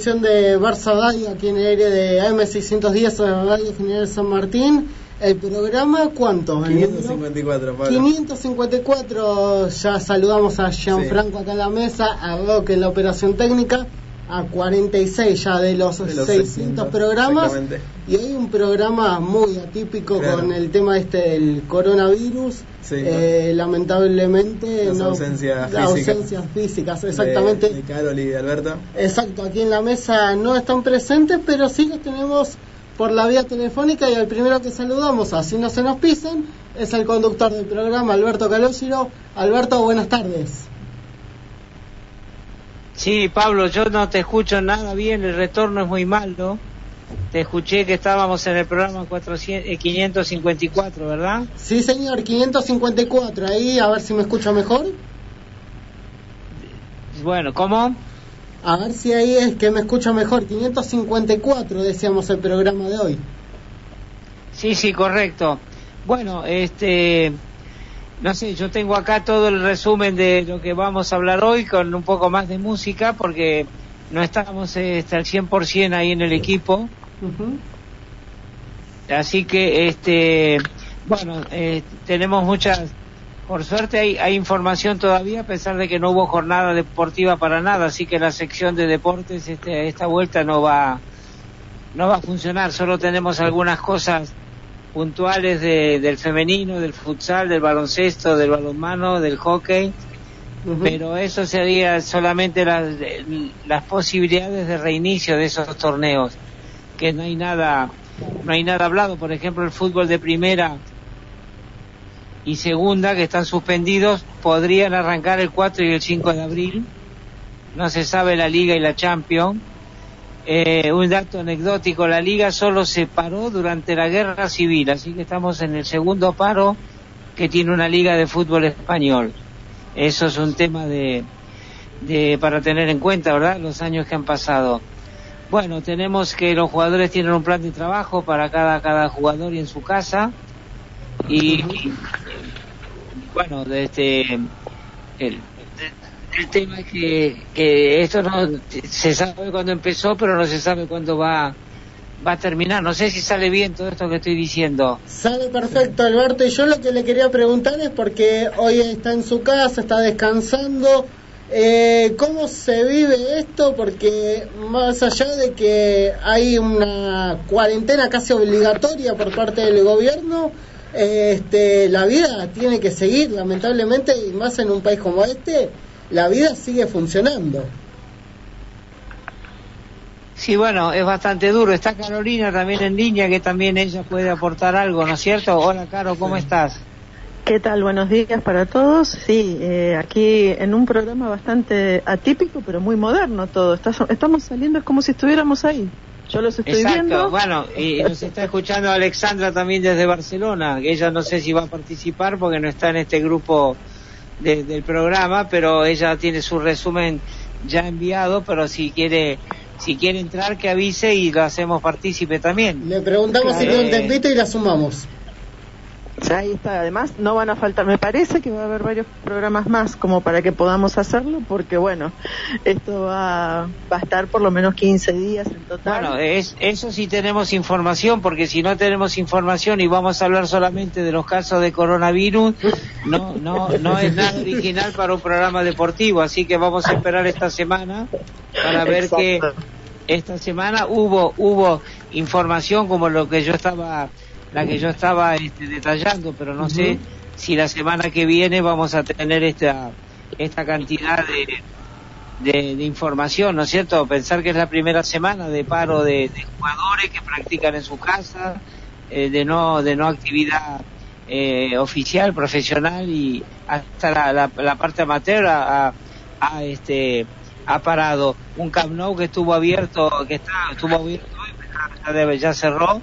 emisión de Barça Radio aquí en el aire de AM610 de la Radio General San Martín. El programa, ¿cuánto? El número? 554, Pablo. 554. Ya saludamos a Gianfranco acá en la mesa, a Roque en la operación técnica, a 46 ya de los, De los 600 600, programas. Y hoy un programa muy atípico Claro. con el tema este del coronavirus. Sí, Eh, lamentablemente Las no- ausencias las físicas. ausencias físicas, exactamente. De, de Carol y de Alberto. Exacto, aquí en la mesa no están presentes, pero sí los tenemos por la vía telefónica y el primero que saludamos, así no se nos pisan, es el conductor del programa, Alberto Calógiro. Alberto, buenas tardes. Sí, Pablo, yo no te escucho nada bien, el retorno es muy malo. Te escuché que estábamos en el programa 400, eh, 554, ¿verdad? Sí, señor, 554, ahí a ver si me escucha mejor. Bueno, ¿cómo? A ver si ahí es que me escucha mejor. 554 decíamos el programa de hoy. Sí, sí, correcto. Bueno, este, no sé, yo tengo acá todo el resumen de lo que vamos a hablar hoy con un poco más de música porque no estamos este, al 100% ahí en el equipo. Así que, este, bueno, eh, tenemos muchas, por suerte hay, hay información todavía, a pesar de que no hubo jornada deportiva para nada, así que la sección de deportes este, esta vuelta no va, no va a funcionar, solo tenemos algunas cosas puntuales de, del femenino, del futsal, del baloncesto, del balonmano, del hockey, pero eso sería solamente las, las posibilidades de reinicio de esos torneos, que no hay nada, no hay nada hablado, por ejemplo el fútbol de primera y segunda que están suspendidos podrían arrancar el 4 y el 5 de abril, no se sabe la liga y la Champions. Eh, un dato anecdótico, la liga solo se paró durante la guerra civil, así que estamos en el segundo paro que tiene una liga de fútbol español. Eso es un tema de, de para tener en cuenta, ¿verdad? Los años que han pasado. Bueno, tenemos que los jugadores tienen un plan de trabajo para cada cada jugador y en su casa y, bueno, este el, el tema es que, que esto no se sabe cuándo empezó, pero no se sabe cuándo va va a terminar. No sé si sale bien todo esto que estoy diciendo. Sale perfecto, Alberto. Y yo lo que le quería preguntar es porque hoy está en su casa, está descansando. Eh, ¿Cómo se vive esto? Porque más allá de que hay una cuarentena casi obligatoria por parte del gobierno, eh, este, la vida tiene que seguir, lamentablemente, y más en un país como este, la vida sigue funcionando. Sí, bueno, es bastante duro. Está Carolina también en línea, que también ella puede aportar algo, ¿no es cierto? Hola, Caro, ¿cómo estás? ¿Qué tal? Buenos días para todos. Sí, eh, aquí en un programa bastante atípico, pero muy moderno todo. Está- estamos saliendo, es como si estuviéramos ahí. Yo los estoy Exacto, viendo. bueno, y nos está escuchando Alexandra también desde Barcelona, que ella no sé si va a participar porque no está en este grupo de- del programa, pero ella tiene su resumen ya enviado, pero si quiere si quiere entrar que avise y lo hacemos partícipe también. Le preguntamos si tiene un tempito y la sumamos. Ya ahí está. Además, no van a faltar. Me parece que va a haber varios programas más como para que podamos hacerlo, porque bueno, esto va, va a estar por lo menos 15 días en total. Bueno, es, eso sí tenemos información, porque si no tenemos información y vamos a hablar solamente de los casos de coronavirus, no, no, no es nada original para un programa deportivo, así que vamos a esperar esta semana para ver Exacto. que esta semana hubo, hubo información como lo que yo estaba, la que yo estaba este, detallando, pero no sé si la semana que viene vamos a tener esta, esta cantidad de, de, de información, ¿no es cierto? Pensar que es la primera semana de paro de, de jugadores que practican en su casa, eh, de no de no actividad eh, oficial, profesional y hasta la, la, la parte amateur ha, este ha parado un Camp Nou que estuvo abierto, que está estuvo abierto hoy, ya cerró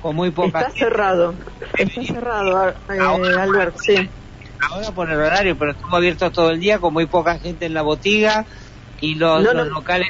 con muy poca Está cerrado, está cerrado, eh, Albert, sí. Ahora por el horario, pero estuvo abierto todo el día con muy poca gente en la botiga y los, No, los no. locales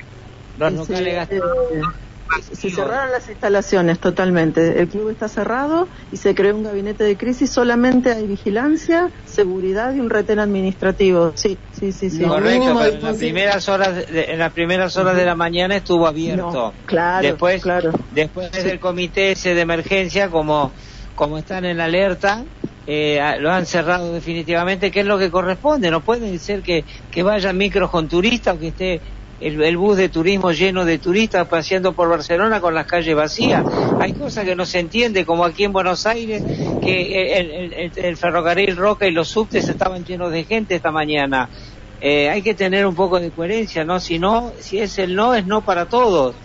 los Sí, locales eh, gastronómicos Se cerraron las instalaciones totalmente. El club está cerrado y se creó un gabinete de crisis. Solamente hay vigilancia, seguridad y un retén administrativo. Sí, sí, sí, sí. Lo Correcto, mínimo pero en las primeras horas de, en las primeras horas de la mañana estuvo abierto. No, claro, después, claro. después del comité ese de emergencia, como como están en alerta, eh, lo han cerrado definitivamente, que es lo que corresponde. No puede ser que, que vayan micros con turistas o que esté el, el bus de turismo lleno de turistas paseando por Barcelona con las calles vacías. Hay cosas que no se entiende, como aquí en Buenos Aires, que el, el- ferrocarril Roca y los subtes estaban llenos de gente esta mañana. Eh, hay que tener un poco de coherencia, ¿no? Si no, si es el no, es no para todos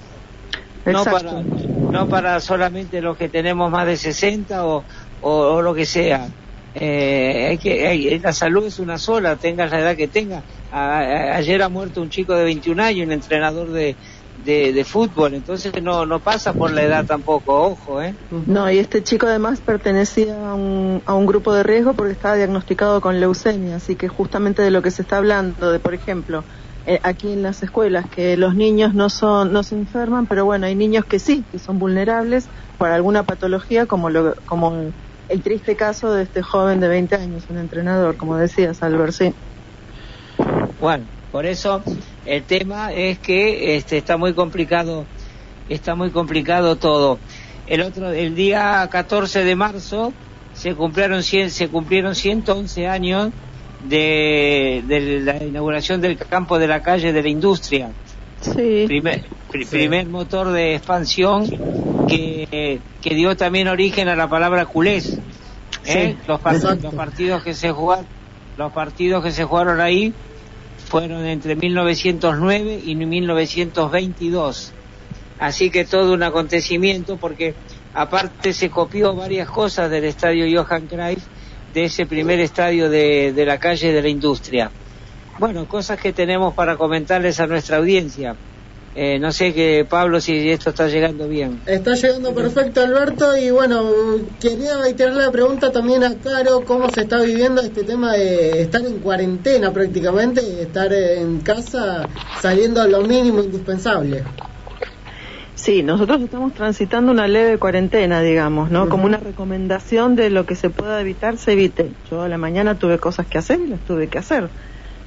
no para no para solamente los que tenemos más de 60 o, o, o lo que sea eh, hay que hay- la salud es una sola tengas la edad que tengas Ayer ha muerto un chico de 21 años un entrenador de, de, de fútbol entonces no no pasa por la edad tampoco ojo eh No, y este chico además pertenecía a un, a un grupo de riesgo porque estaba diagnosticado con leucemia, así que justamente de lo que se está hablando, de por ejemplo, eh, aquí en las escuelas, que los niños no son no se enferman, pero bueno, hay niños que sí, que son vulnerables por alguna patología, como lo, como el triste caso de este joven de 20 años, un entrenador, como decías, Albert, sí. Bueno, por eso el tema es que este, está muy complicado, está muy complicado todo. El otro, el día 14 de marzo se cumplieron 100, se cumplieron 111 años de, de la inauguración del campo de la calle de la industria. Sí, Primer, pri- primer motor de expansión que, que dio también origen a la palabra culés. ¿eh? Sí, los, par- exacto. los partidos que se jugaron, los partidos que se jugaron ahí fueron entre 1909 y 1922. Así que todo un acontecimiento porque aparte se copió varias cosas del estadio Johan Cruyff, de ese primer estadio de la calle de la industria. Bueno, cosas que tenemos para comentarles a nuestra audiencia. Eh, no sé que Pablo si esto está llegando bien. Está llegando perfecto Alberto y bueno, quería reiterar la pregunta también a Caro, cómo se está viviendo este tema de estar en cuarentena prácticamente, estar en casa saliendo a lo mínimo indispensable. Sí, nosotros estamos transitando una leve cuarentena, digamos, ¿no? Como una recomendación de lo que se pueda evitar, se evite. Yo a la mañana tuve cosas que hacer y las tuve que hacer,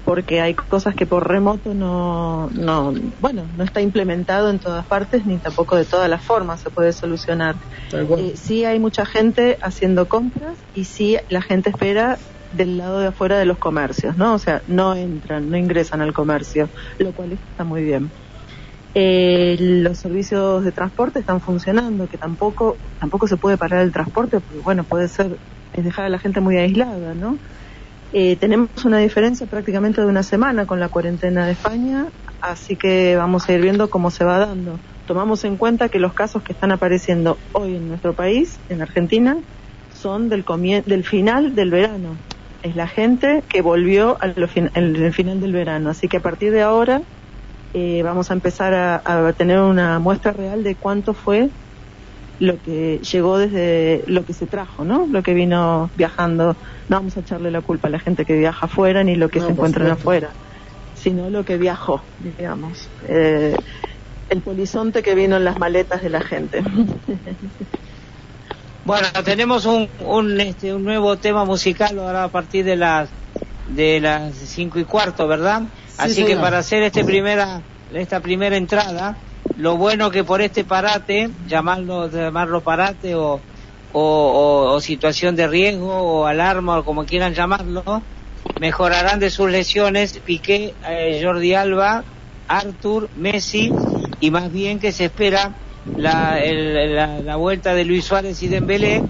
porque hay cosas que por remoto no, no, bueno, no está implementado en todas partes ni tampoco de todas las formas se puede solucionar. Eh, sí hay mucha gente haciendo compras y sí la gente espera del lado de afuera de los comercios, ¿no? O sea, no entran, no ingresan al comercio, lo cual está muy bien. Eh, los servicios de transporte están funcionando, que tampoco tampoco se puede parar el transporte, porque bueno, puede ser es dejar a la gente muy aislada, ¿no? Eh, tenemos una diferencia prácticamente de una semana con la cuarentena de España, así que vamos a ir viendo cómo se va dando. Tomamos en cuenta que los casos que están apareciendo hoy en nuestro país, en Argentina, son del, del final del verano. Es la gente que volvió al final del verano. Así que a partir de ahora eh, vamos a empezar a tener una muestra real de cuánto fue lo que llegó desde lo que se trajo, ¿no? Lo que vino viajando. No vamos a echarle la culpa a la gente que viaja afuera ni lo que No, se supuesto. afuera, sino lo que viajó, digamos. Eh, el polizonte que vino en las maletas de la gente. Bueno, tenemos un, un, este, un nuevo tema musical ahora a partir de las de las cinco y cuarto, ¿verdad? Así que para hacer este primera esta primera entrada, lo bueno que por este parate, llamarlo llamarlo parate o o, o- o situación de riesgo o alarma o como quieran llamarlo, mejorarán de sus lesiones Piqué, eh, Jordi Alba, Arthur, Messi y más bien que se espera la, el- la, la vuelta de Luis Suárez y Dembélé,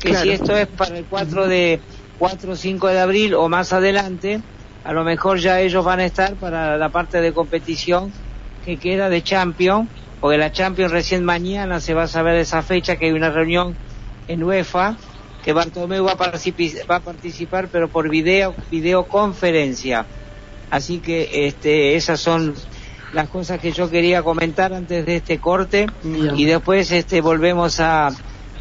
que Claro. si esto es para el 4 de 4 o 5 de abril o más adelante, a lo mejor ya ellos van a estar para la parte de competición que queda de Champions, porque la Champions recién mañana se va a saber esa fecha que hay una reunión en UEFA que Bartomeu va a, va a participar pero por video videoconferencia. Así que este esas son las cosas que yo quería comentar antes de este corte Bien. y después este volvemos a,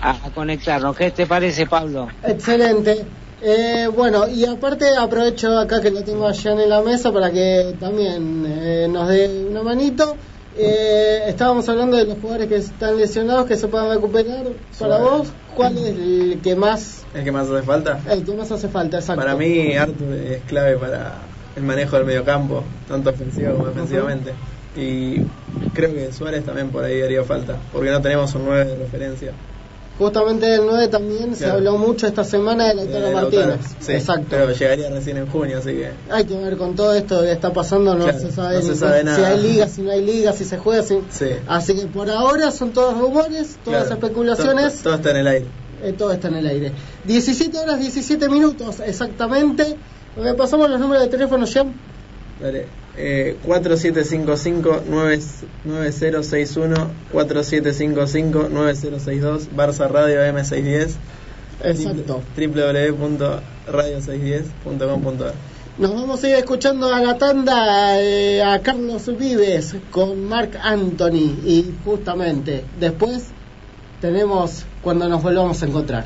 a conectarnos. ¿Qué te parece, Pablo? Excelente. Eh, bueno, y aparte aprovecho acá que lo tengo allá en la mesa para que también eh, nos dé una manito. Eh, estábamos hablando de los jugadores que están lesionados, que se puedan recuperar. Para vos, ¿cuál es el que más ¿El que más hace falta? el que más hace falta? Exacto. Para mí, Arthur es clave para el manejo del mediocampo, tanto ofensivo como defensivamente. Y creo que Suárez también por ahí haría falta, porque no tenemos un 9 de referencia. Justamente del 9 también se habló mucho esta semana de Lautaro Eh, Martínez. Sí, Exacto. Pero llegaría recién en junio, así que. Hay que ver con todo esto que está pasando, no Claro, se sabe, no se sabe si nada. hay liga, si no hay liga, si se juega, si... Sí. Así que por ahora son todos rumores, todas Claro, especulaciones, Todo, todo está en el aire. eh, todo está en el aire. 17 horas 17 minutos exactamente. Repasamos los números de teléfono ya. Dale. Eh, 4755-9061, 4755-9062, Barça Radio M610, Exacto. www.radio610.com.ar. Nos vamos a ir escuchando a la tanda eh, a Carlos Vives con Mark Anthony y justamente después tenemos cuando nos volvamos a encontrar.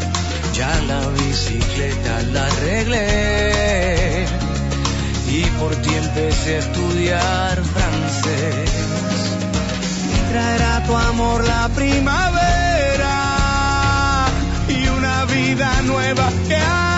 Ya la bicicleta la arreglé y por ti empecé a estudiar francés. Y traerá tu amor la primavera y una vida nueva que aprender.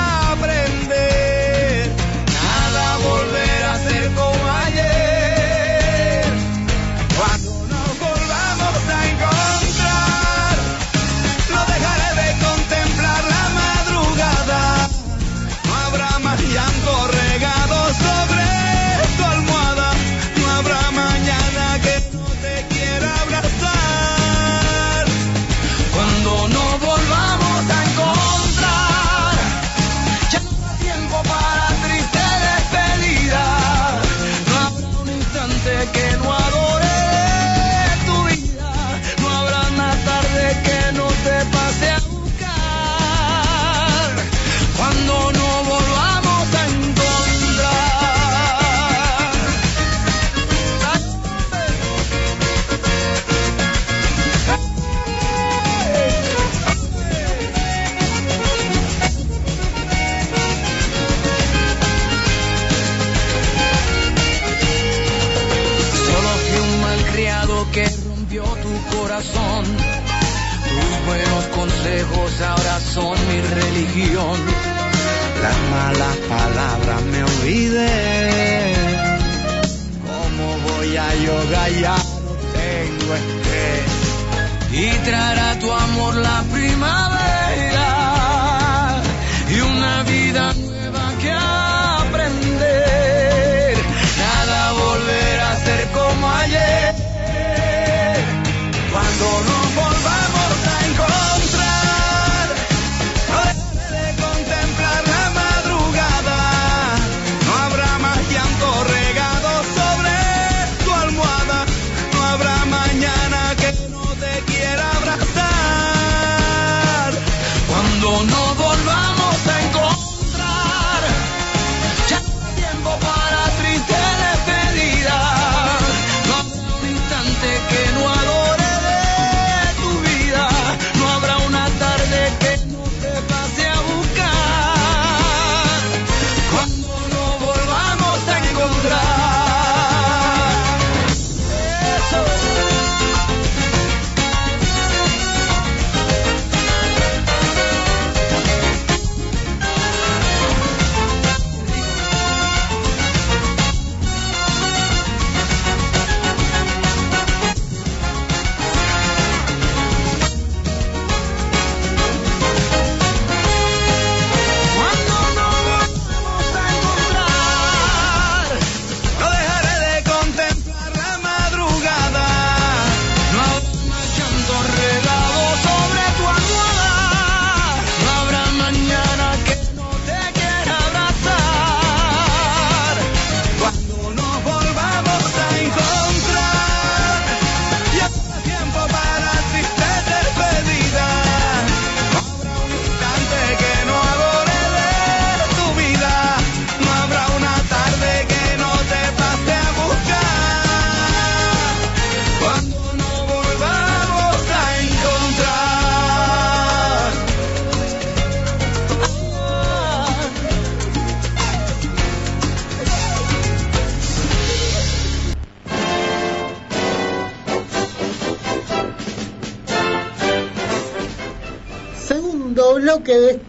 Que rompió tu corazón. Tus buenos consejos ahora son mi religión. Las malas palabras me olvidé. ¿Cómo voy a yoga? Ya no tengo estrés. Y traerá tu amor la primavera y una vida Cuando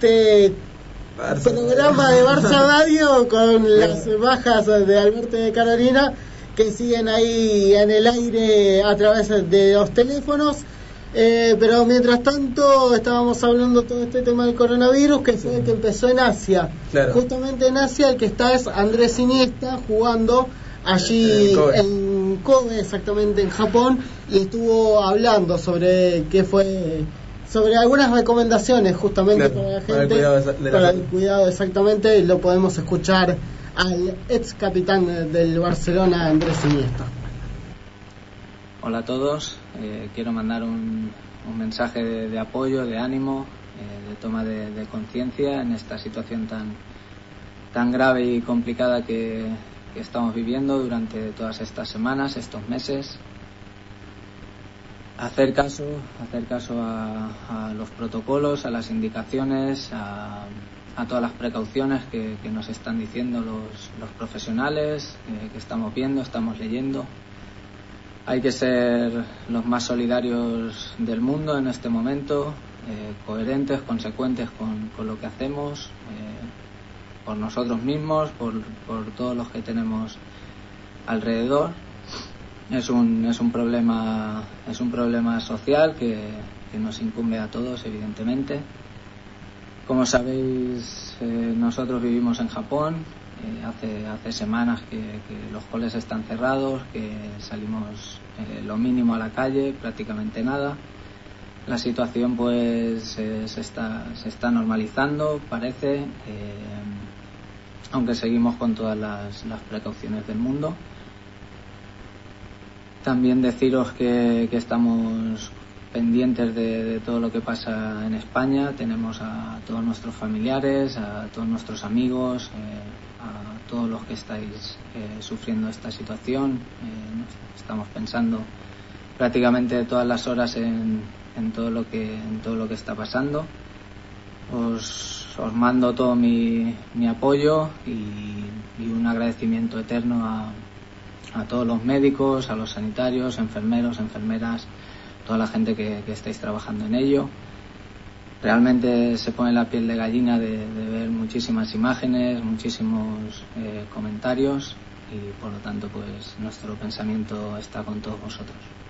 este programa de Barça Radio con las bajas de Alberto de Carolina que siguen ahí en el aire a través de los teléfonos. Eh, pero mientras tanto estábamos hablando todo este tema del coronavirus que fue el que empezó en Asia. Claro. Justamente en Asia el que está es Andrés Iniesta jugando allí Kobe. en Kobe, exactamente en Japón, y estuvo hablando sobre qué fue sobre algunas recomendaciones justamente Claro, para la para el gente cuidado de sa- de la para el cuidado exactamente y lo podemos escuchar al ex capitán del Barcelona Andrés Iniesta. Hola a todos, Eh, quiero mandar un, un mensaje de, de apoyo, de ánimo, eh, de toma de, de conciencia en esta situación tan, tan grave y complicada que, que estamos viviendo durante todas estas semanas, estos meses. Hacer caso, hacer caso a, los protocolos, a las indicaciones, a, a todas las precauciones que, nos están diciendo los, profesionales, eh, que estamos viendo, estamos leyendo. Hay que ser los más solidarios del mundo en este momento, eh, coherentes, consecuentes con, lo que hacemos, eh, por nosotros mismos, por todos los que tenemos alrededor. Es un, es un problema es un problema social que, nos incumbe a todos, evidentemente. Como sabéis, eh, nosotros vivimos en Japón. eh, hace, hace semanas que, los coles están cerrados, que salimos eh, lo mínimo a la calle, prácticamente nada. La situación pues se, está, se está normalizando, parece, aunque seguimos con todas las precauciones del mundo. También deciros que, que estamos pendientes de, de todo lo que pasa en España. Tenemos a todos nuestros familiares, a todos nuestros amigos, eh, a todos los que estáis eh, sufriendo esta situación. Eh, estamos pensando prácticamente todas las horas en, en todo lo que en todo lo que está pasando. Os, os mando todo mi, mi apoyo y, y un agradecimiento eterno a, a todos los médicos, a los sanitarios, enfermeros, enfermeras, toda la gente que, estáis trabajando en ello. Realmente se pone la piel de gallina de, de ver muchísimas imágenes, muchísimos eh, comentarios y por lo tanto pues nuestro pensamiento está con todos vosotros.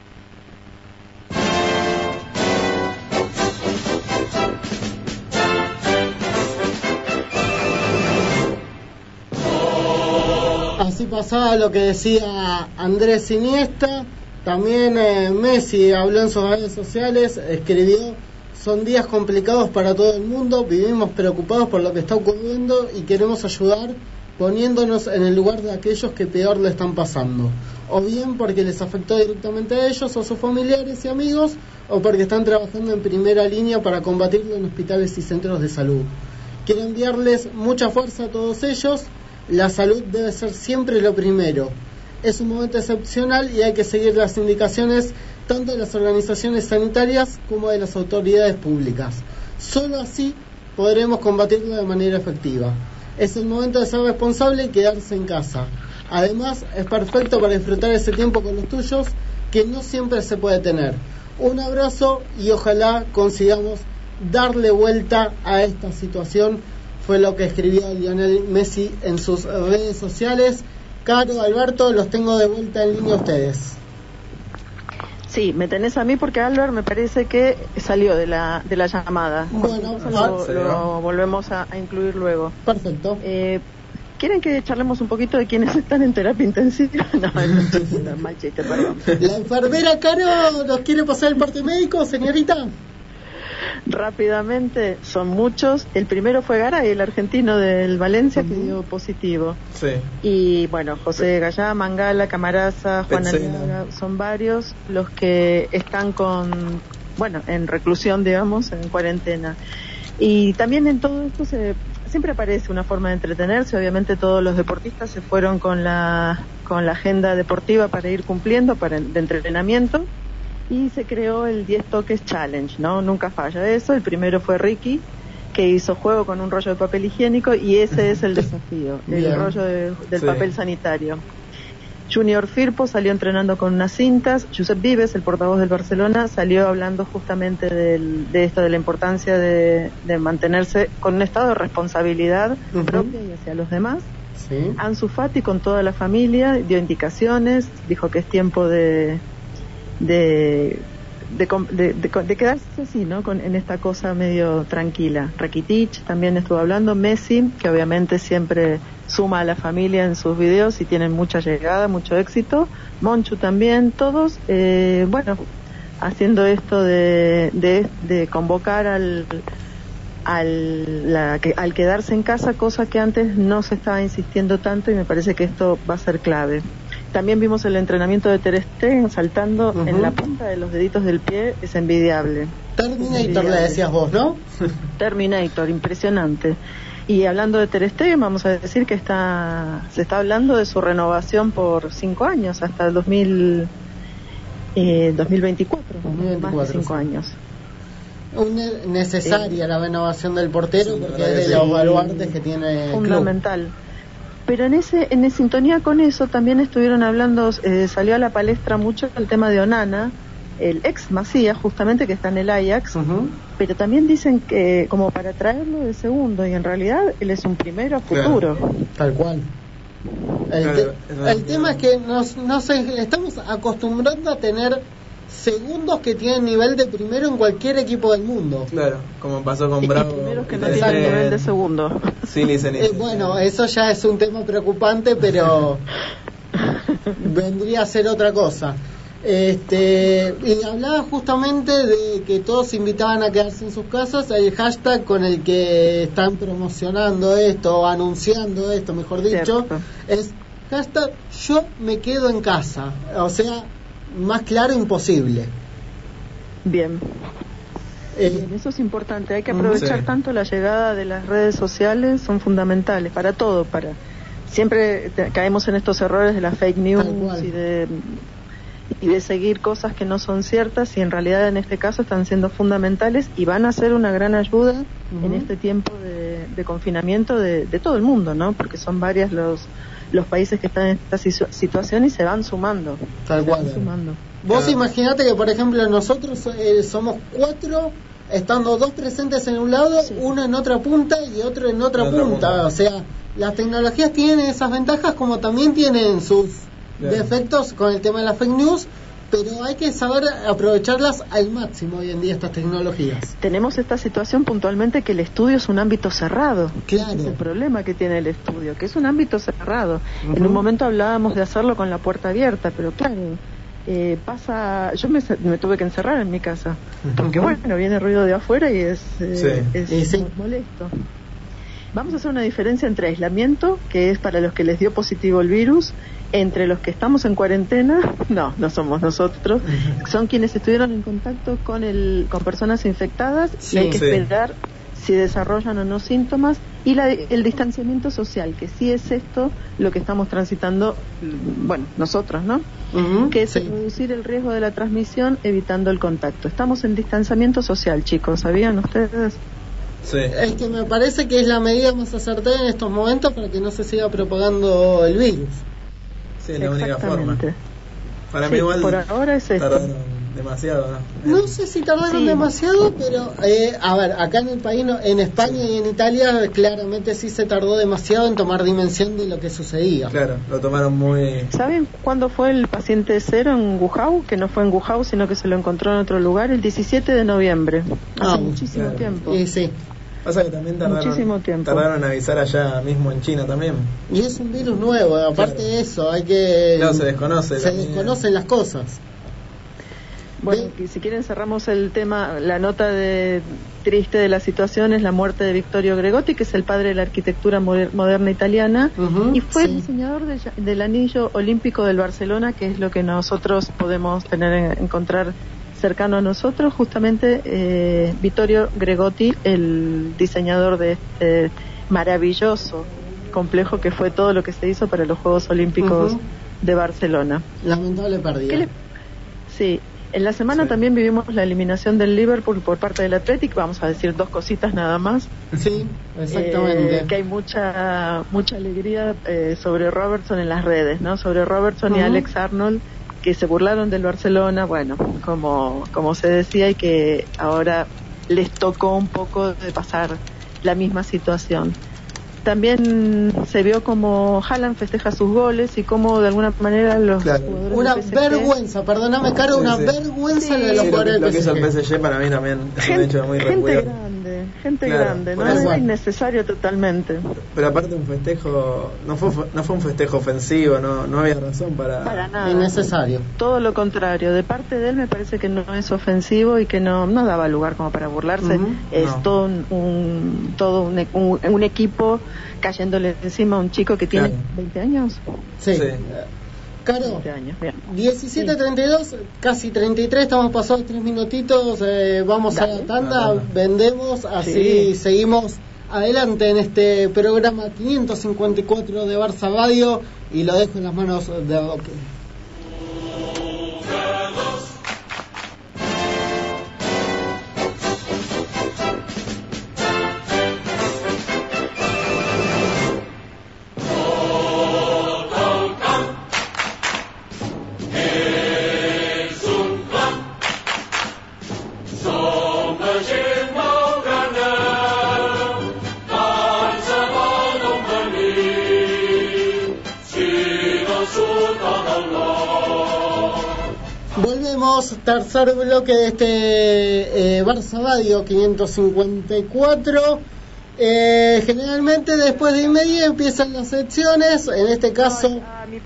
Así pasaba lo que decía Andrés Iniesta. También eh, Messi habló en sus redes sociales, escribió, son días complicados para todo el mundo, vivimos preocupados por lo que está ocurriendo y queremos ayudar poniéndonos en el lugar de aquellos que peor le están pasando. O bien porque les afectó directamente a ellos o sus familiares y amigos, o porque están trabajando en primera línea para combatirlo en hospitales y centros de salud. Quiero enviarles mucha fuerza a todos ellos. La salud debe ser siempre lo primero. Es un momento excepcional y hay que seguir las indicaciones tanto de las organizaciones sanitarias como de las autoridades públicas. Solo así podremos combatirlo de manera efectiva. Es el momento de ser responsable y quedarse en casa. Además, es perfecto para disfrutar ese tiempo con los tuyos que no siempre se puede tener. Un abrazo y ojalá consigamos darle vuelta a esta situación. Fue lo que escribió Lionel Messi en sus redes sociales. Caro, Alberto, los tengo de vuelta en línea a ustedes. Sí, me tenés a mí porque Albert me parece que salió de la, de la llamada. Bueno, Entonces ah, lo, lo volvemos a, a incluir luego. Perfecto. Eh, ¿Quieren que charlemos un poquito de quienes están en terapia intensiva? No, no, no, mal chiste, perdón. La enfermera Caro nos quiere pasar el parte médico, señorita. Rápidamente, son muchos. El primero fue Garay, el argentino del Valencia, que dio positivo. Sí. Y bueno, José Gallá, Mangala, Camaraza, Juan. Aliaga, son varios los que están con, bueno, en reclusión, digamos, en cuarentena. Y también en todo esto se, siempre aparece una forma de entretenerse. Obviamente todos los deportistas se fueron con la, con la agenda deportiva para ir cumpliendo, para, de entrenamiento. Y se creó el 10 toques challenge, ¿no? Nunca falla eso. El primero fue Ricky, que hizo juego con un rollo de papel higiénico y ese es el desafío, el Bien. rollo de- del Sí. papel sanitario. Junior Firpo salió entrenando con unas cintas. Josep Vives, el portavoz del Barcelona, salió hablando justamente del- de esto, de la importancia de, de mantenerse con un estado de responsabilidad Ujú. propia y hacia los demás. Sí. Ansu Fati con toda la familia dio indicaciones, dijo que es tiempo de de, de, de- de quedarse así, ¿no? Con, en esta cosa medio tranquila. Rakitic también estuvo hablando, Messi, que obviamente siempre suma a la familia en sus videos y tienen mucha llegada, mucho éxito. Monchu también, todos, eh, bueno, haciendo esto de, de, de convocar al al, la- que- al quedarse en casa, cosa que antes no se estaba insistiendo tanto y me parece que esto va a ser clave. También vimos el entrenamiento de Ter Stegen saltando en la punta de los deditos del pie, es envidiable. Terminator le decías vos, ¿no? Terminator, impresionante. Y hablando de Ter Stegen, vamos a decir que está, se está hablando de su renovación por cinco años, hasta el 2000, eh, 2024, más de 2024, cinco sí. años. Un- necesaria la renovación del portero Sí, porque es de los baluartes que tiene el club. Pero en ese, en sintonía con eso también estuvieron hablando, eh, salió a la palestra mucho el tema de Onana, el ex Macías, justamente que está en el Ajax, pero también dicen que como para traerlo de segundo y en realidad él es un primero a Claro. futuro. Tal cual. El, te- tema es que nos, no sé, estamos acostumbrando a tener segundos que tienen nivel de primero en cualquier equipo del mundo. Claro, como pasó con Y Bravo. primeros que no tienen nivel de segundo. Silicen y- Eh, bueno, eso ya es un tema preocupante, pero vendría a ser otra cosa. Este, y hablaba justamente de que todos invitaban a quedarse en sus casas, el hashtag con el que están promocionando esto, o anunciando esto, mejor dicho, Cierto. es hashtag yo me quedo en casa. O sea, más claro imposible. Bien. Eh, Bien, eso es importante. Hay que aprovechar Sí. tanto la llegada de las redes sociales, son fundamentales para todo, para siempre te- caemos en estos errores de las fake news y de y de seguir cosas que no son ciertas y en realidad en este caso están siendo fundamentales y van a ser una gran ayuda en este tiempo de, de confinamiento de, de todo el mundo, ¿no? Porque son varios los los países que están en esta situ- situación y se van sumando. Tal se cual. van sumando. Vos Claro. imaginate que, por ejemplo, nosotros eh, somos cuatro, estando dos presentes en un lado, Sí. uno en otra punta y otro en otra punta. punta. O sea, las tecnologías tienen esas ventajas como también tienen sus defectos con el tema de las fake news, pero hay que saber aprovecharlas al máximo hoy en día estas tecnologías. Tenemos esta situación puntualmente que el estudio es un ámbito cerrado. Claro. Es el problema que tiene el estudio, que es un ámbito cerrado. En un momento hablábamos de hacerlo con la puerta abierta, pero claro, eh, pasa. Yo me, me tuve que encerrar en mi casa, porque Ujú. bueno, viene ruido de afuera y es, eh, Sí. es Y sí. molesto. Vamos a hacer una diferencia entre aislamiento, que es para los que les dio positivo el virus, entre los que estamos en cuarentena, no, no somos nosotros, son quienes estuvieron en contacto con el con personas infectadas Sí, y hay que sí. esperar si desarrollan o no síntomas y la- el distanciamiento social, que sí es esto lo que estamos transitando, mm, bueno, nosotros, ¿no? Que es sí. reducir el riesgo de la transmisión evitando el contacto. Estamos en distanciamiento social, chicos, ¿sabían ustedes? Sí. Es que me parece que es la medida más acertada en estos momentos para que no se siga propagando el virus. Sí, es la única forma. Exactamente. Para Sí, mí igual por ahora es esto. demasiado, ¿no? No sé si tardaron Sí. demasiado, pero eh, a ver, acá en el país, no- en España y en Italia, claramente sí se tardó demasiado en tomar dimensión de lo que sucedía. Claro, lo tomaron muy... ¿Saben cuándo fue el paciente cero en Wuhan? Que no fue en Wuhan, sino que se lo encontró en otro lugar, el 17 de noviembre. Hace Ah, muchísimo claro. tiempo. Y sí, Pasa que también tardaron, Muchísimo tiempo. tardaron en avisar allá mismo en China también. y es un virus nuevo, aparte Claro. de eso, hay que... No, se desconoce Se también. desconocen las cosas. Bueno, que si quieren cerramos el tema, la nota de triste de la situación es la muerte de Vittorio Gregotti, que es el padre de la arquitectura moder- moderna italiana Ujú, y fue sí. el diseñador de- del anillo olímpico del Barcelona, que es lo que nosotros podemos tener en- encontrar cercano a nosotros, justamente eh, Vittorio Gregotti, el diseñador de este maravilloso complejo que fue todo lo que se hizo para los Juegos Olímpicos de Barcelona. Lamentable pérdida. ¿Qué le- Sí, En la semana también vivimos la eliminación del Liverpool por parte del Athletic. Vamos a decir dos cositas nada más. Sí, exactamente. Eh, que hay mucha mucha alegría eh, sobre Robertson en las redes, ¿no? Sobre Robertson y. Alex Arnold que se burlaron del Barcelona, bueno, como como se decía y que ahora les tocó un poco de pasar la misma situación. También se vio como Haaland festeja sus goles y como de alguna manera los Claro. jugadores Una del PSG vergüenza, perdóname, Caro, una Sí, sí. vergüenza Sí. de los Sí, lo, que, jugadores lo que hizo el PSG. Para mí también es un Gente, hecho muy gente grande, gente Claro, grande, no era innecesario totalmente. Pero aparte un festejo, no fue, no fue un festejo ofensivo, no, no había razón para... Para nada. Innecesario. Todo lo contrario, de parte de él me parece que no es ofensivo y que no, no daba lugar como para burlarse. Es No. todo un, un- todo un, e- un- un equipo cayéndole encima a un chico que tiene Claro. 20 años. Sí. Sí. Caro, 20 años, bien. 17.32, casi 33, estamos pasados tres minutitos, eh, vamos a la Dale. tanda, Ah, vendemos, así Sí. seguimos adelante en este programa 554 de Barça Radio y lo dejo en las manos de Doque. Tercer bloque de este eh, Barça Radio 554. Eh, generalmente después de y media empiezan las secciones, en este caso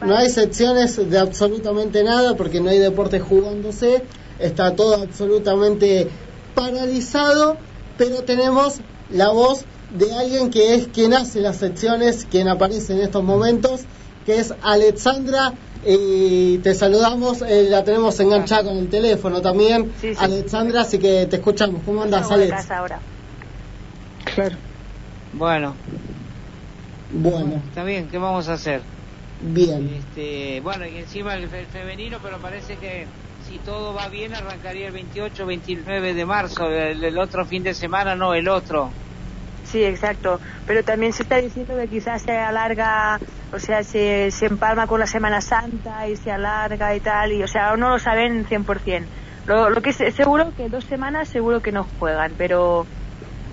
no hay secciones de absolutamente nada porque no hay deporte jugándose, está todo absolutamente paralizado, pero tenemos la voz de alguien que es quien hace las secciones, quien aparece en estos momentos, que es Alexandra. Y te saludamos, eh, la tenemos enganchada con el teléfono también, Sí, sí. Alexandra, así que te escuchamos. ¿Cómo andas, Alex? casa ahora. Claro. Bueno, Bueno, está bien, ¿qué vamos a hacer? bien. Este, bueno, y encima el, fe- femenino, pero parece que si todo va bien arrancaría el 28 29 de marzo, el, el otro fin de semana, no el otro. Sí, exacto. Pero también se está diciendo que quizás se alarga, o sea, se, se empalma con la Semana Santa y se alarga y tal, y o sea, aún no lo saben 100%. Lo, lo que es seguro que dos semanas seguro que no juegan, pero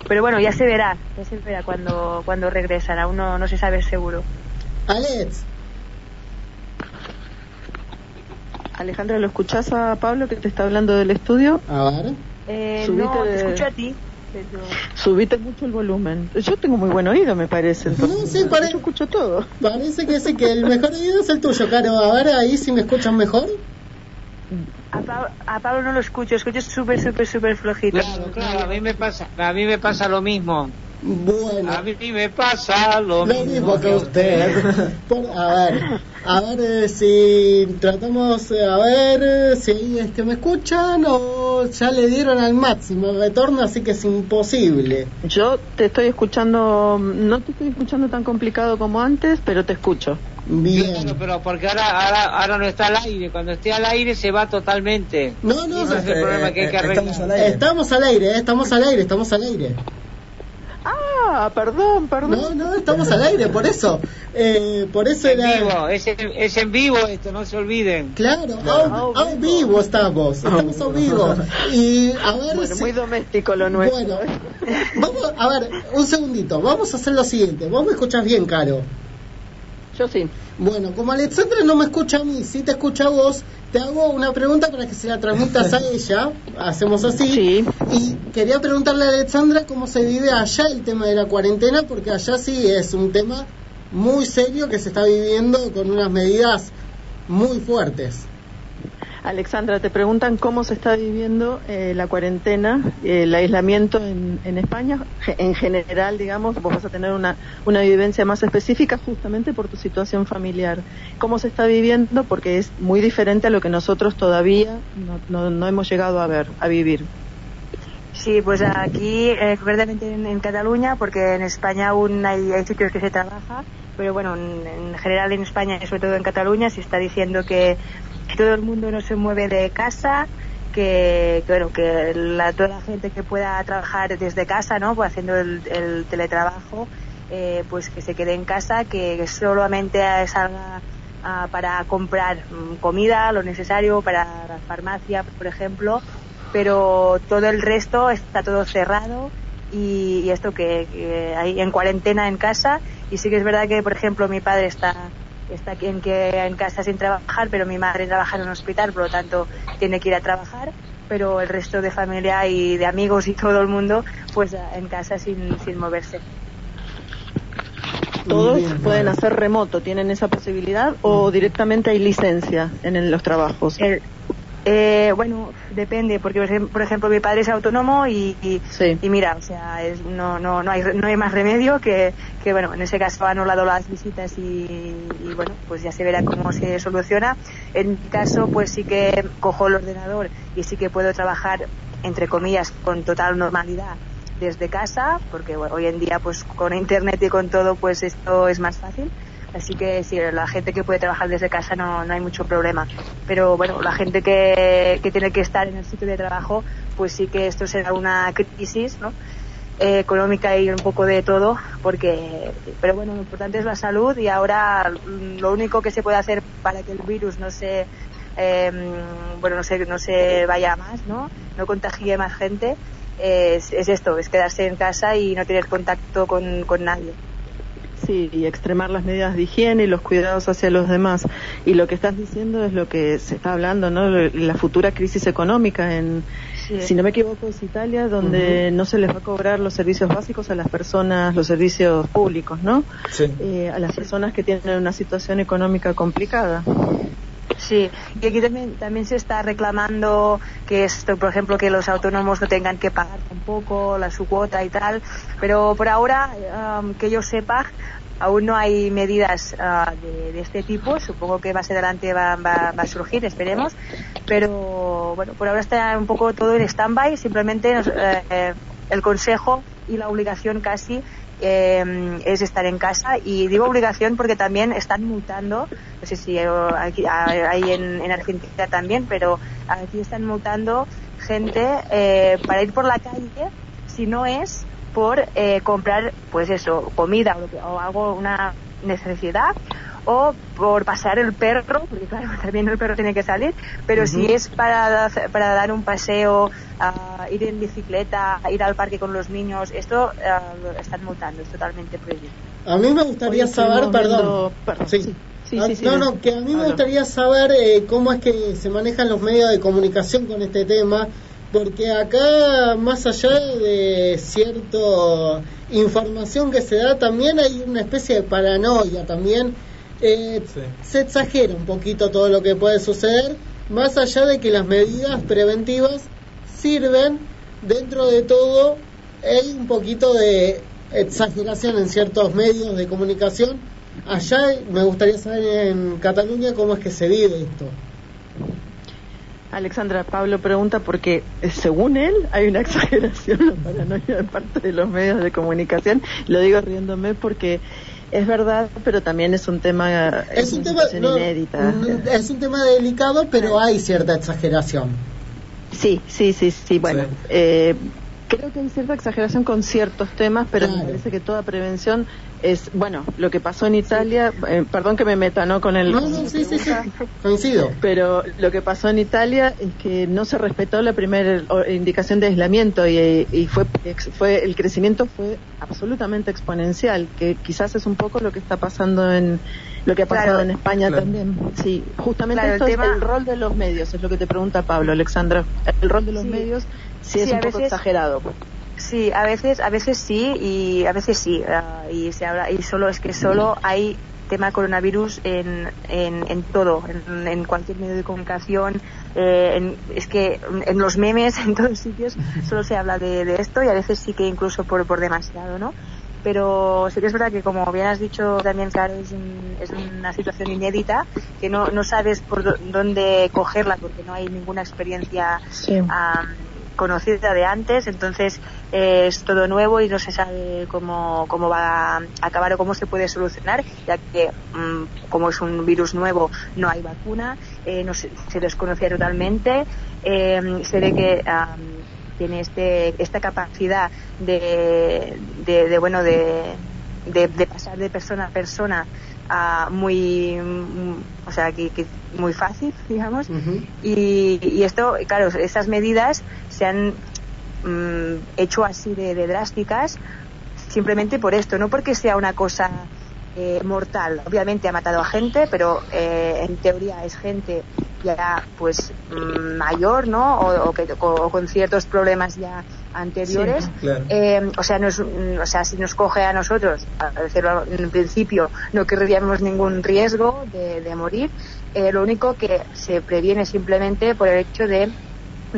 pero bueno, ya se verá, ya se verá cuando cuando regresan, aún no, no se sabe seguro. Alex, Alejandra, ¿lo escuchás a Pablo que te está hablando del estudio? a ver. Eh, no, de- te escucho a ti. Pero- Subite mucho el volumen. Yo tengo muy buen oído, me parece. entonces, No, sí, pare- Yo escucho todo. Parece que sí, que el mejor oído es el tuyo, Caro. A ver ahí si me escuchan mejor. A, Pa- a Pablo no lo escucho, escucho súper, súper, súper flojito. Claro, claro, a mí me pasa, a mí me pasa lo mismo. Bueno, A mí me pasa lo, lo mismo que usted. Por- a ver, a ver eh, si tratamos, eh, a ver eh, si es que me escuchan o ya le dieron al máximo el retorno, así que es imposible. Yo te estoy escuchando, no te estoy escuchando tan complicado como antes, pero te escucho. Bien. Claro, pero porque ahora, ahora, ahora no está al aire. Cuando esté al aire se va totalmente. No, no, Ese es el eh, problema que hay que arreglar. estamos al aire. estamos al aire, estamos al aire, estamos al aire. Ah, perdón, perdón. No, no, estamos al aire, por eso. Eh, por eso En era... vivo, es, en- es en vivo esto, no se olviden. Claro, Claro. a, a vivo estamos, estamos a vivo. Y a ver Bueno, si- muy doméstico lo nuestro. Bueno, vamos, a ver, un segundito, vamos a hacer lo siguiente, vos me escuchás bien, Caro. Yo sí. Bueno, como Alexandra no me escucha a mí, sí te escucha a vos, te hago una pregunta para que se la transmitas a ella, hacemos así. Sí. Y quería preguntarle a Alexandra cómo se vive allá el tema de la cuarentena, porque allá sí es un tema muy serio que se está viviendo con unas medidas muy fuertes. Alexandra, te preguntan cómo se está viviendo eh, la cuarentena, el aislamiento en, en España. En general, digamos, vos vas a tener una, una vivencia más específica justamente por tu situación familiar. ¿Cómo se está viviendo? Porque es muy diferente a lo que nosotros todavía no, no- hemos llegado a ver, a vivir. Sí, pues aquí, eh, en Cataluña, porque en España aún hay, hay sitios que se trabaja, pero bueno, en, en general en España y sobre todo en Cataluña se está diciendo que, todo el mundo no se mueve de casa, que, que, bueno, que la, toda la gente que pueda trabajar desde casa, ¿no? Pues haciendo el, el teletrabajo, eh, pues que se quede en casa, que, que solamente salga ah, para comprar mm, comida, lo necesario para la farmacia, por ejemplo, pero todo el resto está todo cerrado y, y esto que, que hay en cuarentena en casa y sí que es verdad que, por ejemplo, mi padre está está aquí en, que, en casa sin trabajar, pero mi madre trabaja en un hospital, por lo tanto tiene que ir a trabajar, pero el resto de familia y de amigos y todo el mundo, pues en casa sin, sin moverse. ¿Todos pueden hacer remoto? ¿Tienen esa posibilidad o directamente hay licencia en, en los trabajos? El- eh, bueno, depende, porque por ejem- por ejemplo mi padre es autónomo y, y, Sí. y mira, o sea, es- no, no, no, hay, no hay más remedio que, que, bueno, en ese caso ha anulado las visitas y, y, bueno, pues ya se verá cómo se soluciona. En mi caso, pues sí que cojo el ordenador y sí que puedo trabajar, entre comillas, con total normalidad desde casa, porque bueno, hoy en día pues con internet y con todo pues esto es más fácil. Así que sí, la gente que puede trabajar desde casa no, no hay mucho problema. Pero bueno, la gente que, que tiene que estar en el sitio de trabajo, pues sí que esto será una crisis, ¿no? Eh, económica y un poco de todo, porque, pero bueno, lo importante es la salud y ahora lo único que se puede hacer para que el virus no se, eh, bueno, no se, no se vaya más, ¿no? No contagie más gente, es, es esto, es quedarse en casa y no tener contacto con, con nadie. Sí, y extremar las medidas de higiene y los cuidados hacia los demás. Y lo que estás diciendo es lo que se está hablando, ¿no? La futura crisis económica en, Sí. si no me equivoco, es Italia, donde no se les va a cobrar los servicios básicos a las personas, los servicios públicos, ¿no? Sí. Eh, a las personas que tienen una situación económica complicada. Sí, y aquí también, también se está reclamando que esto, por ejemplo, que los autónomos no tengan que pagar tampoco la su cuota y tal, pero por ahora, um, que yo sepa, aún no hay medidas ah, de, este tipo, supongo que más adelante va, a surgir, esperemos, pero bueno, por ahora está un poco todo en stand-by, simplemente eh, eh, el consejo y la obligación casi eh, es estar en casa. Y digo obligación porque también están multando, no sé si eh, aquí, hay en, en Argentina también, pero aquí están multando gente eh, para ir por la calle si no es por eh, comprar, pues eso, comida o, o algo, una necesidad o por pasear el perro, porque claro, también el perro tiene que salir, pero si es para, para dar un paseo, ah, ir en bicicleta, ir al parque con los niños, esto ah, lo están multando, es totalmente prohibido. A mí me gustaría saber, perdón. perdón, Sí. sí. Sí, Ah, sí, sí, no, no, que a mí me gustaría saber eh, cómo es que se manejan los medios de comunicación con este tema, porque acá, más allá de cierta información que se da, también hay una especie de paranoia también. Eh, Sí. Se exagera un poquito todo lo que puede suceder, más allá de que las medidas preventivas sirven, dentro de todo hay un poquito de exageración en ciertos medios de comunicación. Allá me gustaría saber en Cataluña cómo es que se vive esto. Alexandra, Pablo pregunta porque eh, según él hay una exageración, la paranoia de parte de los medios de comunicación. Lo digo riéndome porque es verdad, pero también es un tema, Es un tema, no, inédita. mm, es un tema delicado, pero hay cierta exageración. Sí, sí, sí, sí. Bueno, Sí. eh, creo que hay cierta exageración con ciertos temas, pero me parece que toda prevención es, bueno, lo que pasó en Italia, eh, perdón que me meta, ¿no? Con el. No, no, sí, sí, sí, coincido. Pero lo que pasó en Italia es que no se respetó la primera o- indicación de aislamiento y, y fue, fue el crecimiento fue absolutamente exponencial, que quizás es un poco lo que está pasando en lo que ha pasado Claro. en España Claro. también. Sí, justamente Claro, el esto tema- es el rol de los medios, es lo que te pregunta Pablo, Alexandra. El rol de los Sí. medios sí, es Sí, un poco veces- exagerado. Sí, a veces, a veces sí y a veces sí. ah, y se habla y solo es que solo hay tema coronavirus en, en, en todo, en, en cualquier medio de comunicación. eh, en- es que en los memes, en todos sitios, solo se habla de, de esto y a veces sí que incluso por, por demasiado, ¿no? Pero sí que es verdad que, como bien has dicho también, claro, es, un- es una situación inédita que no, no sabes por dó- dónde cogerla porque no hay ninguna experiencia Sí. Conocida de antes, entonces eh, es todo nuevo y no se sabe cómo, cómo va a acabar o cómo se puede solucionar, ya que mm, como es un virus nuevo no hay vacuna eh, no se, se desconocía totalmente. Eh, se ve que tiene este, esta capacidad de, de, bueno, de, de pasar de persona a persona a muy, mm, o sea, que, que muy fácil, digamos. Y, y esto, claro, esas medidas se han mm, hecho así de, de drásticas simplemente por esto, no porque sea una cosa eh, mortal. Obviamente ha matado a gente, pero eh, en teoría es gente ya pues mm, mayor, ¿no? O, o que, o con ciertos problemas ya anteriores. Sí, claro. Eh, o sea, no es, mm, o sea, si nos coge a nosotros, a decirlo en principio, no querríamos ningún riesgo de, de morir. Eh, lo único que se previene simplemente por el hecho de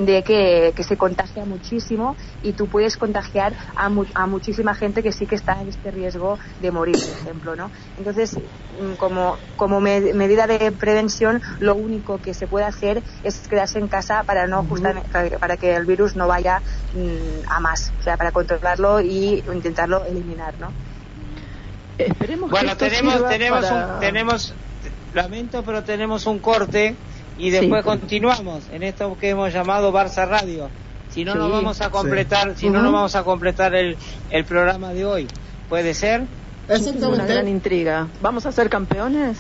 de que, que se contagia muchísimo y tú puedes contagiar a, mu- a muchísima gente que sí que está en este riesgo de morir, por ejemplo, ¿no? Entonces, mm, como, como me- medida de prevención, lo único que se puede hacer es quedarse en casa para no justamente, para, que el virus no vaya mm, a más, o sea, para controlarlo y intentarlo eliminar, ¿no? Esperemos Bueno, tenemos, tenemos, para- un, tenemos, lamento, pero tenemos un corte y después Sí. continuamos en esto que hemos llamado Barça Radio. Si no, Sí. nos vamos a completar, si no, no vamos a completar el, el programa de hoy. ¿Puede ser? Tengo una gran Exactamente. intriga. ¿Vamos a ser campeones?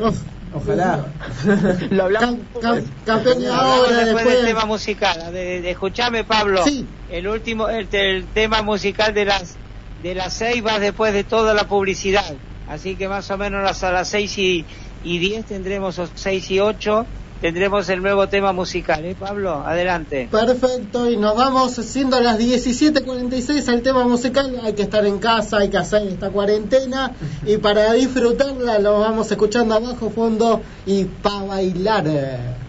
Uf. Ojalá. Lo hablamos. Cam- cam- campeón ahora después después. del tema musical. De, de- escuchame, Pablo. Sí. El último, el, el tema musical de las de las seis va después de toda la publicidad. Así que más o menos a las seis y, y diez tendremos, o seis y ocho, tendremos el nuevo tema musical. ¿Eh, Pablo? Adelante. Perfecto, y nos vamos siendo las 17.46 al tema musical. Hay que estar en casa, hay que hacer esta cuarentena. Y para disfrutarla, nos vamos escuchando a bajo fondo y para bailar.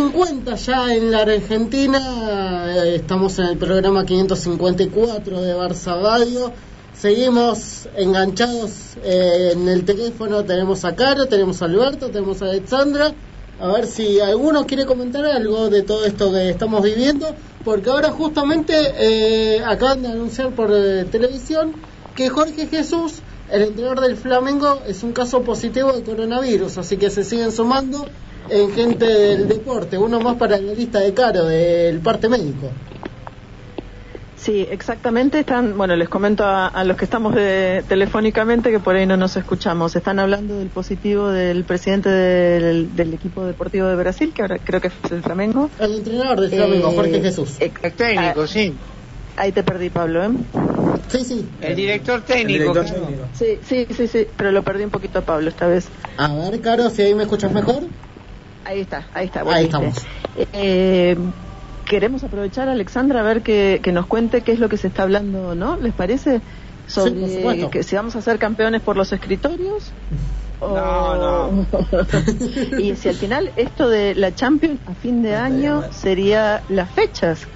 17.50 ya en la Argentina, eh, estamos en el programa 554 de Barça Radio. Seguimos enganchados eh, en el teléfono, tenemos a Caro, tenemos a Alberto, tenemos a Alexandra. A ver si alguno quiere comentar algo de todo esto que estamos viviendo, porque ahora justamente eh, acaban de anunciar por eh, televisión que Jorge Jesús, el entrenador del Flamengo, es un caso positivo de coronavirus, así que se siguen sumando en gente del deporte, uno más para la lista de Caro, del parte médico. Sí, exactamente. Están, bueno, les comento a, a los que estamos de- telefónicamente que por ahí no nos escuchamos. Están hablando del positivo del presidente del, del equipo deportivo de Brasil, que ahora creo que es el Flamengo. El entrenador del Flamengo, Eh, Jorge Jesús. eh, El técnico, ah, sí. Ahí te perdí, Pablo, ¿eh? Sí, sí. El director técnico. El director claro. técnico. Sí, sí, sí, sí, pero lo perdí un poquito a Pablo esta vez. A ver, Caro, si ahí me escuchas mejor. Ahí está, ahí está. Ahí estamos. Eh, queremos aprovechar, Alexandra, a ver que, que nos cuente qué es lo que se está hablando, ¿no? ¿Les parece? Sobre por que si vamos a ser campeones por los escritorios. o- No, y si al final esto de la Champions a fin de año sería las fechas,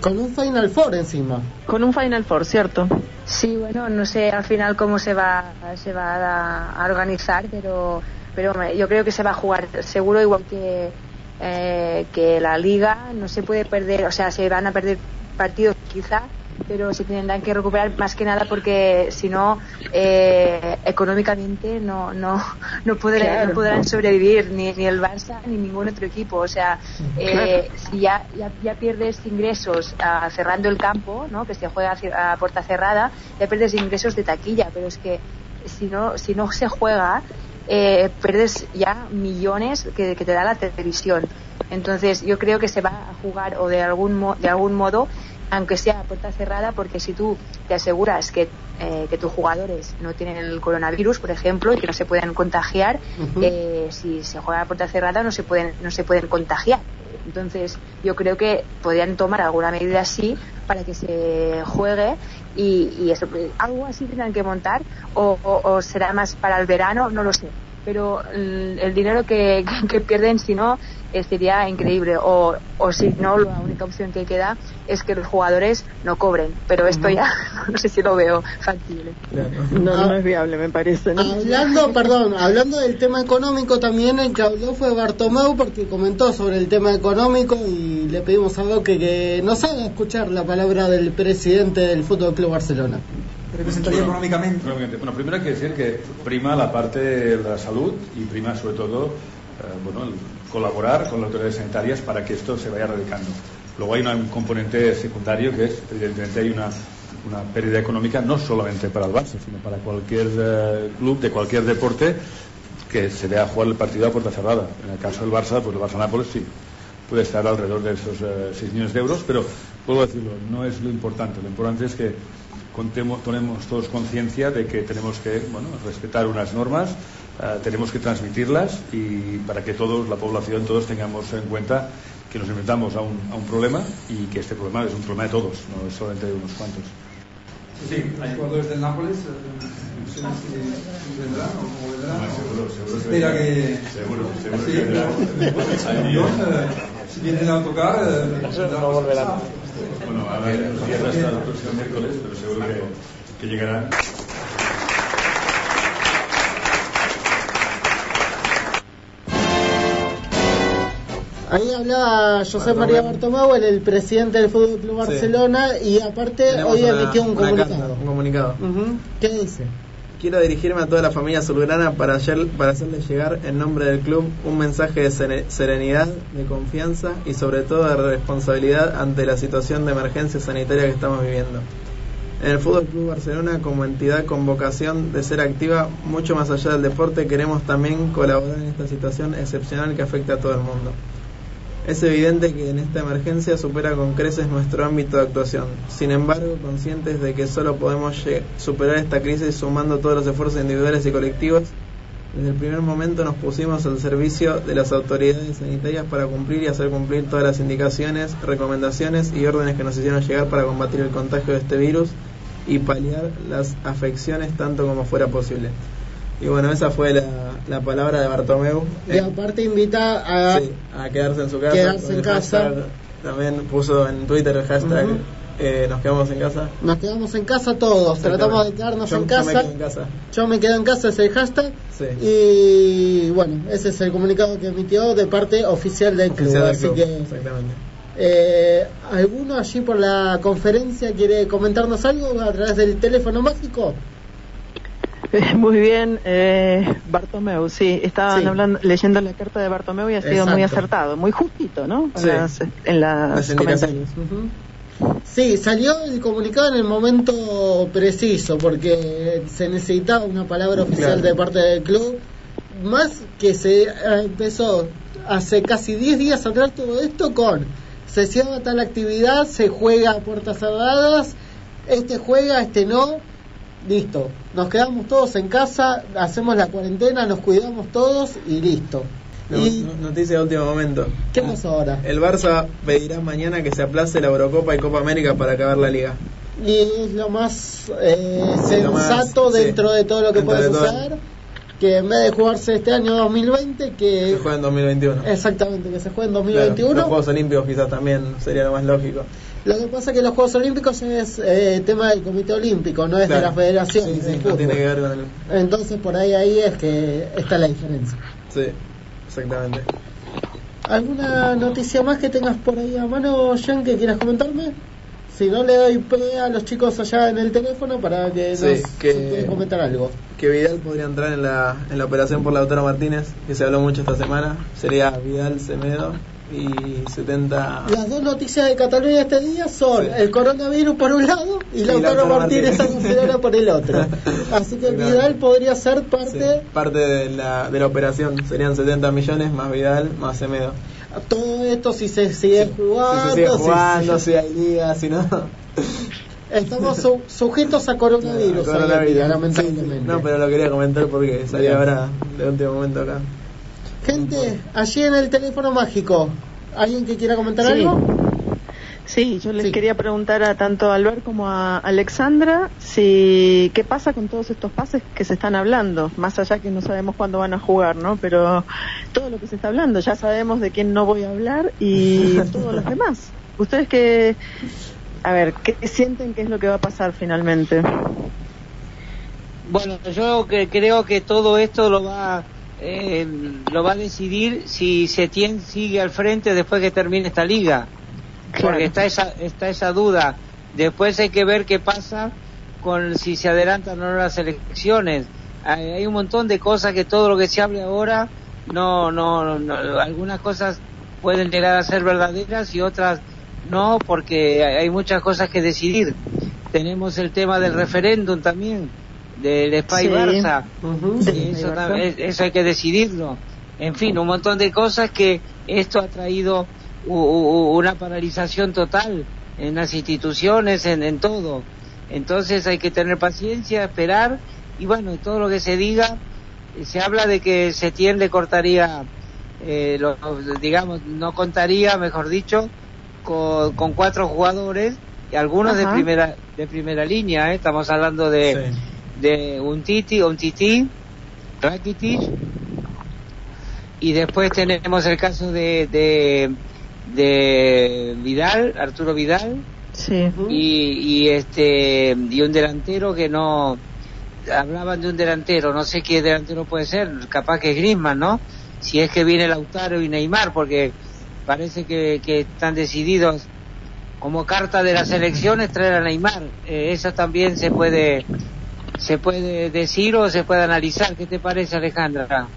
Con un Final Four encima. con un Final Four, ¿cierto? Sí, bueno, no sé al final cómo se va, se va a, a organizar, pero, pero me- yo creo que se va a jugar seguro igual que, eh, que la liga. No se puede perder, o sea, se van a perder partidos quizá, pero se tendrán que recuperar más que nada porque si no, eh, económicamente no, no, no, podrán, Claro. no podrán sobrevivir ni, ni el Barça ni ningún otro equipo. O sea, eh, si ya, ya, ya pierdes ingresos ah, cerrando el campo, ¿no? que se juega a puerta cerrada, ya pierdes ingresos de taquilla, pero es que si no, si no se juega, eh, pierdes ya millones que, que te da la televisión. Entonces yo creo que se va a jugar o de algún, mo- de algún modo, aunque sea a puerta cerrada, porque si tú te aseguras que, eh, que tus jugadores no tienen el coronavirus, por ejemplo, y que no se pueden contagiar, eh, si se juega a puerta cerrada no se pueden, no se pueden contagiar. Entonces, yo creo que podrían tomar alguna medida así para que se juegue y, y eso, pues, algo así tendrán que montar o, o- o será más para el verano, no lo sé. Pero el, el dinero que, que pierden, si no, eh, sería increíble. O, o si no, la única opción que queda es que los jugadores no cobren. Pero esto ya no sé si lo veo factible. Claro. No, Ah. no es viable, me parece. ¿no? Hablando, perdón, hablando del tema económico también el que habló fue Bartomeu porque comentó sobre el tema económico y le pedimos algo que, que nos haga escuchar la palabra del presidente del Fútbol Club Barcelona. Representaría Bueno, económicamente. económicamente. Bueno, primero hay que decir que prima la parte de la salud y prima sobre todo eh, bueno, el colaborar con las autoridades sanitarias para que esto se vaya erradicando. Luego hay una- un componente secundario que es, evidentemente, hay una, una pérdida económica no solamente para el Barça, sino para cualquier eh, club de cualquier deporte que se vea jugar el partido a puerta cerrada. En el caso del Barça, pues el Barça-Nápoles sí puede estar alrededor de esos eh, 6 millones de euros, pero puedo decirlo, no es lo importante. Lo importante es que contemos, tenemos todos conciencia de que tenemos que bueno, respetar unas normas, eh, tenemos que transmitirlas y para que todos, la población, todos tengamos en cuenta que nos enfrentamos a un, a un problema y que este problema es un problema de todos, no es solamente de unos cuantos. Sí, hay jugadores del Nápoles. si vendrán o cómo vendrán. Seguro, seguro Se que espera que. Seguro, seguro Sí, que vendrán. si vienen a autocar. eh, no volverán. Bueno, a ver, nos cierra hasta el próximo miércoles, pero seguro que, que llegarán. Ahí hablaba José María Bartomeu, el, el presidente del Fútbol Club Sí. Barcelona, y aparte Tenemos hoy emitió un una comunicado. carta, un comunicado. ¿Qué dice? Quiero dirigirme a toda la familia azulgrana para, ayer- para hacerles llegar en nombre del club un mensaje de sere- serenidad, de confianza y sobre todo de responsabilidad ante la situación de emergencia sanitaria que estamos viviendo. En el Fútbol Club Barcelona, como entidad con vocación de ser activa mucho más allá del deporte, queremos también colaborar en esta situación excepcional que afecta a todo el mundo. Es evidente que en esta emergencia supera con creces nuestro ámbito de actuación. Sin embargo, conscientes de que solo podemos superar esta crisis sumando todos los esfuerzos individuales y colectivos, desde el primer momento nos pusimos al servicio de las autoridades sanitarias para cumplir y hacer cumplir todas las indicaciones, recomendaciones y órdenes que nos hicieron llegar para combatir el contagio de este virus y paliar las afecciones tanto como fuera posible. Y bueno, esa fue la, la palabra de Bartomeu. Y aparte invita a Sí, a quedarse en su casa. Quedarse en casa. hashtag, También puso en Twitter el hashtag eh, Nos quedamos en casa. nos quedamos en casa todos, tratamos de quedarnos Yo- en yo casa. me quedo en casa. Yo me quedo en casa es el hashtag. Sí. Y bueno, ese es el comunicado que emitió de parte oficial del club. Oficial del así club, que, Exactamente. eh, ¿alguno allí por la conferencia quiere comentarnos algo a través del teléfono mágico? Muy bien, eh, Bartomeu, sí, estaban Sí. hablando, leyendo la carta de Bartomeu y ha sido muy acertado, muy justito, ¿no? En Sí. las, en las Las indicaciones. comentarios. Sí, salió el comunicado en el momento preciso porque se necesitaba una palabra oficial Claro. de parte del club. Más que se eh, empezó hace casi 10 días atrás todo esto con se cierra tal actividad, se juega a puertas cerradas, este juega, este no, listo. Nos quedamos todos en casa, hacemos la cuarentena, nos cuidamos todos y listo. No- ¿Y no- noticia de último momento. qué pasó ahora? El Barça pedirá mañana que se aplace la Eurocopa y Copa América para acabar la liga. Y es lo más eh, Sí, lo más, sensato sí. dentro de todo lo que puede suceder, que en vez de jugarse este año 2020, que Se juega en 2021. exactamente que se juegue en Claro, 2021. los Juegos Olímpicos quizás también sería lo más lógico. Lo que pasa es que los Juegos Olímpicos es eh, tema del Comité Olímpico, no es de la Federación Sí, sí, no tiene que ver con el... Entonces por ahí ahí es que está la diferencia. Sí, exactamente. ¿Alguna noticia más que tengas por ahí a mano, Jan, que quieras comentarme? Si no, le doy pre a los chicos allá en el teléfono para que Sí, nos que- comentar algo. Que Vidal podría entrar en la, en la operación por Lautaro Martínez, que se habló mucho esta semana. Sería Vidal, Semedo y 70... Las dos noticias de Cataluña este día son Sí. el coronavirus por un lado y Lautaro Lautaro Martínez Barcelona por el otro. Así que Exactamente. Vidal podría ser Sí, parte parte de la, de la operación. Serían 70 millones más Vidal, más Semedo. todo esto si se sigue jugando. si se sigue jugando, si hay liga, si no... Estamos su- sujetos a coronavirus, en Coronavirus. día, Sí, lamentablemente. No, pero lo quería comentar porque Bien. ahora de último momento acá. Gente, allí en el teléfono mágico, ¿alguien que quiera comentar Sí. algo? Sí, yo les Sí. quería preguntar a tanto a Albert como a Alexandra si qué pasa con todos estos pases que se están hablando, más allá que no sabemos cuándo van a jugar, ¿no? Pero todo lo que se está hablando, ya sabemos de quién no voy a hablar y todos los demás. Ustedes que, a ver, ¿qué sienten que es lo que va a pasar finalmente? Bueno, yo que creo que todo esto lo va eh, lo va a decidir si Setién sigue al frente después que termine esta liga. Claro. Porque está esa está esa duda. Después hay que ver qué pasa con si se adelantan o no las elecciones. Hay, hay un montón de cosas que todo lo que se hable ahora no no, no algunas cosas pueden llegar a ser verdaderas y otras no porque hay hay muchas cosas que decidir. Tenemos el tema del referéndum también del Spy Sí. Barça. Sí. Y eso, hay que decidirlo. En fin, un montón de cosas que esto ha traído una paralización total en las instituciones, en, en todo. Entonces hay que tener paciencia, esperar y bueno, todo lo que se diga, se habla de que Setién le cortaría, eh, lo- digamos, no contaría, mejor dicho, con, con cuatro jugadores y algunos de primera de primera línea, ¿eh? estamos hablando de Sí. De un Titi, un Titi, Rakitic, y después tenemos el caso de, de, de Vidal, Arturo Vidal, Sí. y, y este y un delantero que no hablaban de un delantero, no sé qué delantero puede ser, capaz que es Griezmann, ¿no? Si es que viene Lautaro y Neymar, porque parece que, que están decididos como carta de las elecciones traer a Neymar. Eh, eso también se puede se puede decir o se puede analizar. ¿Qué te parece, Alejandra?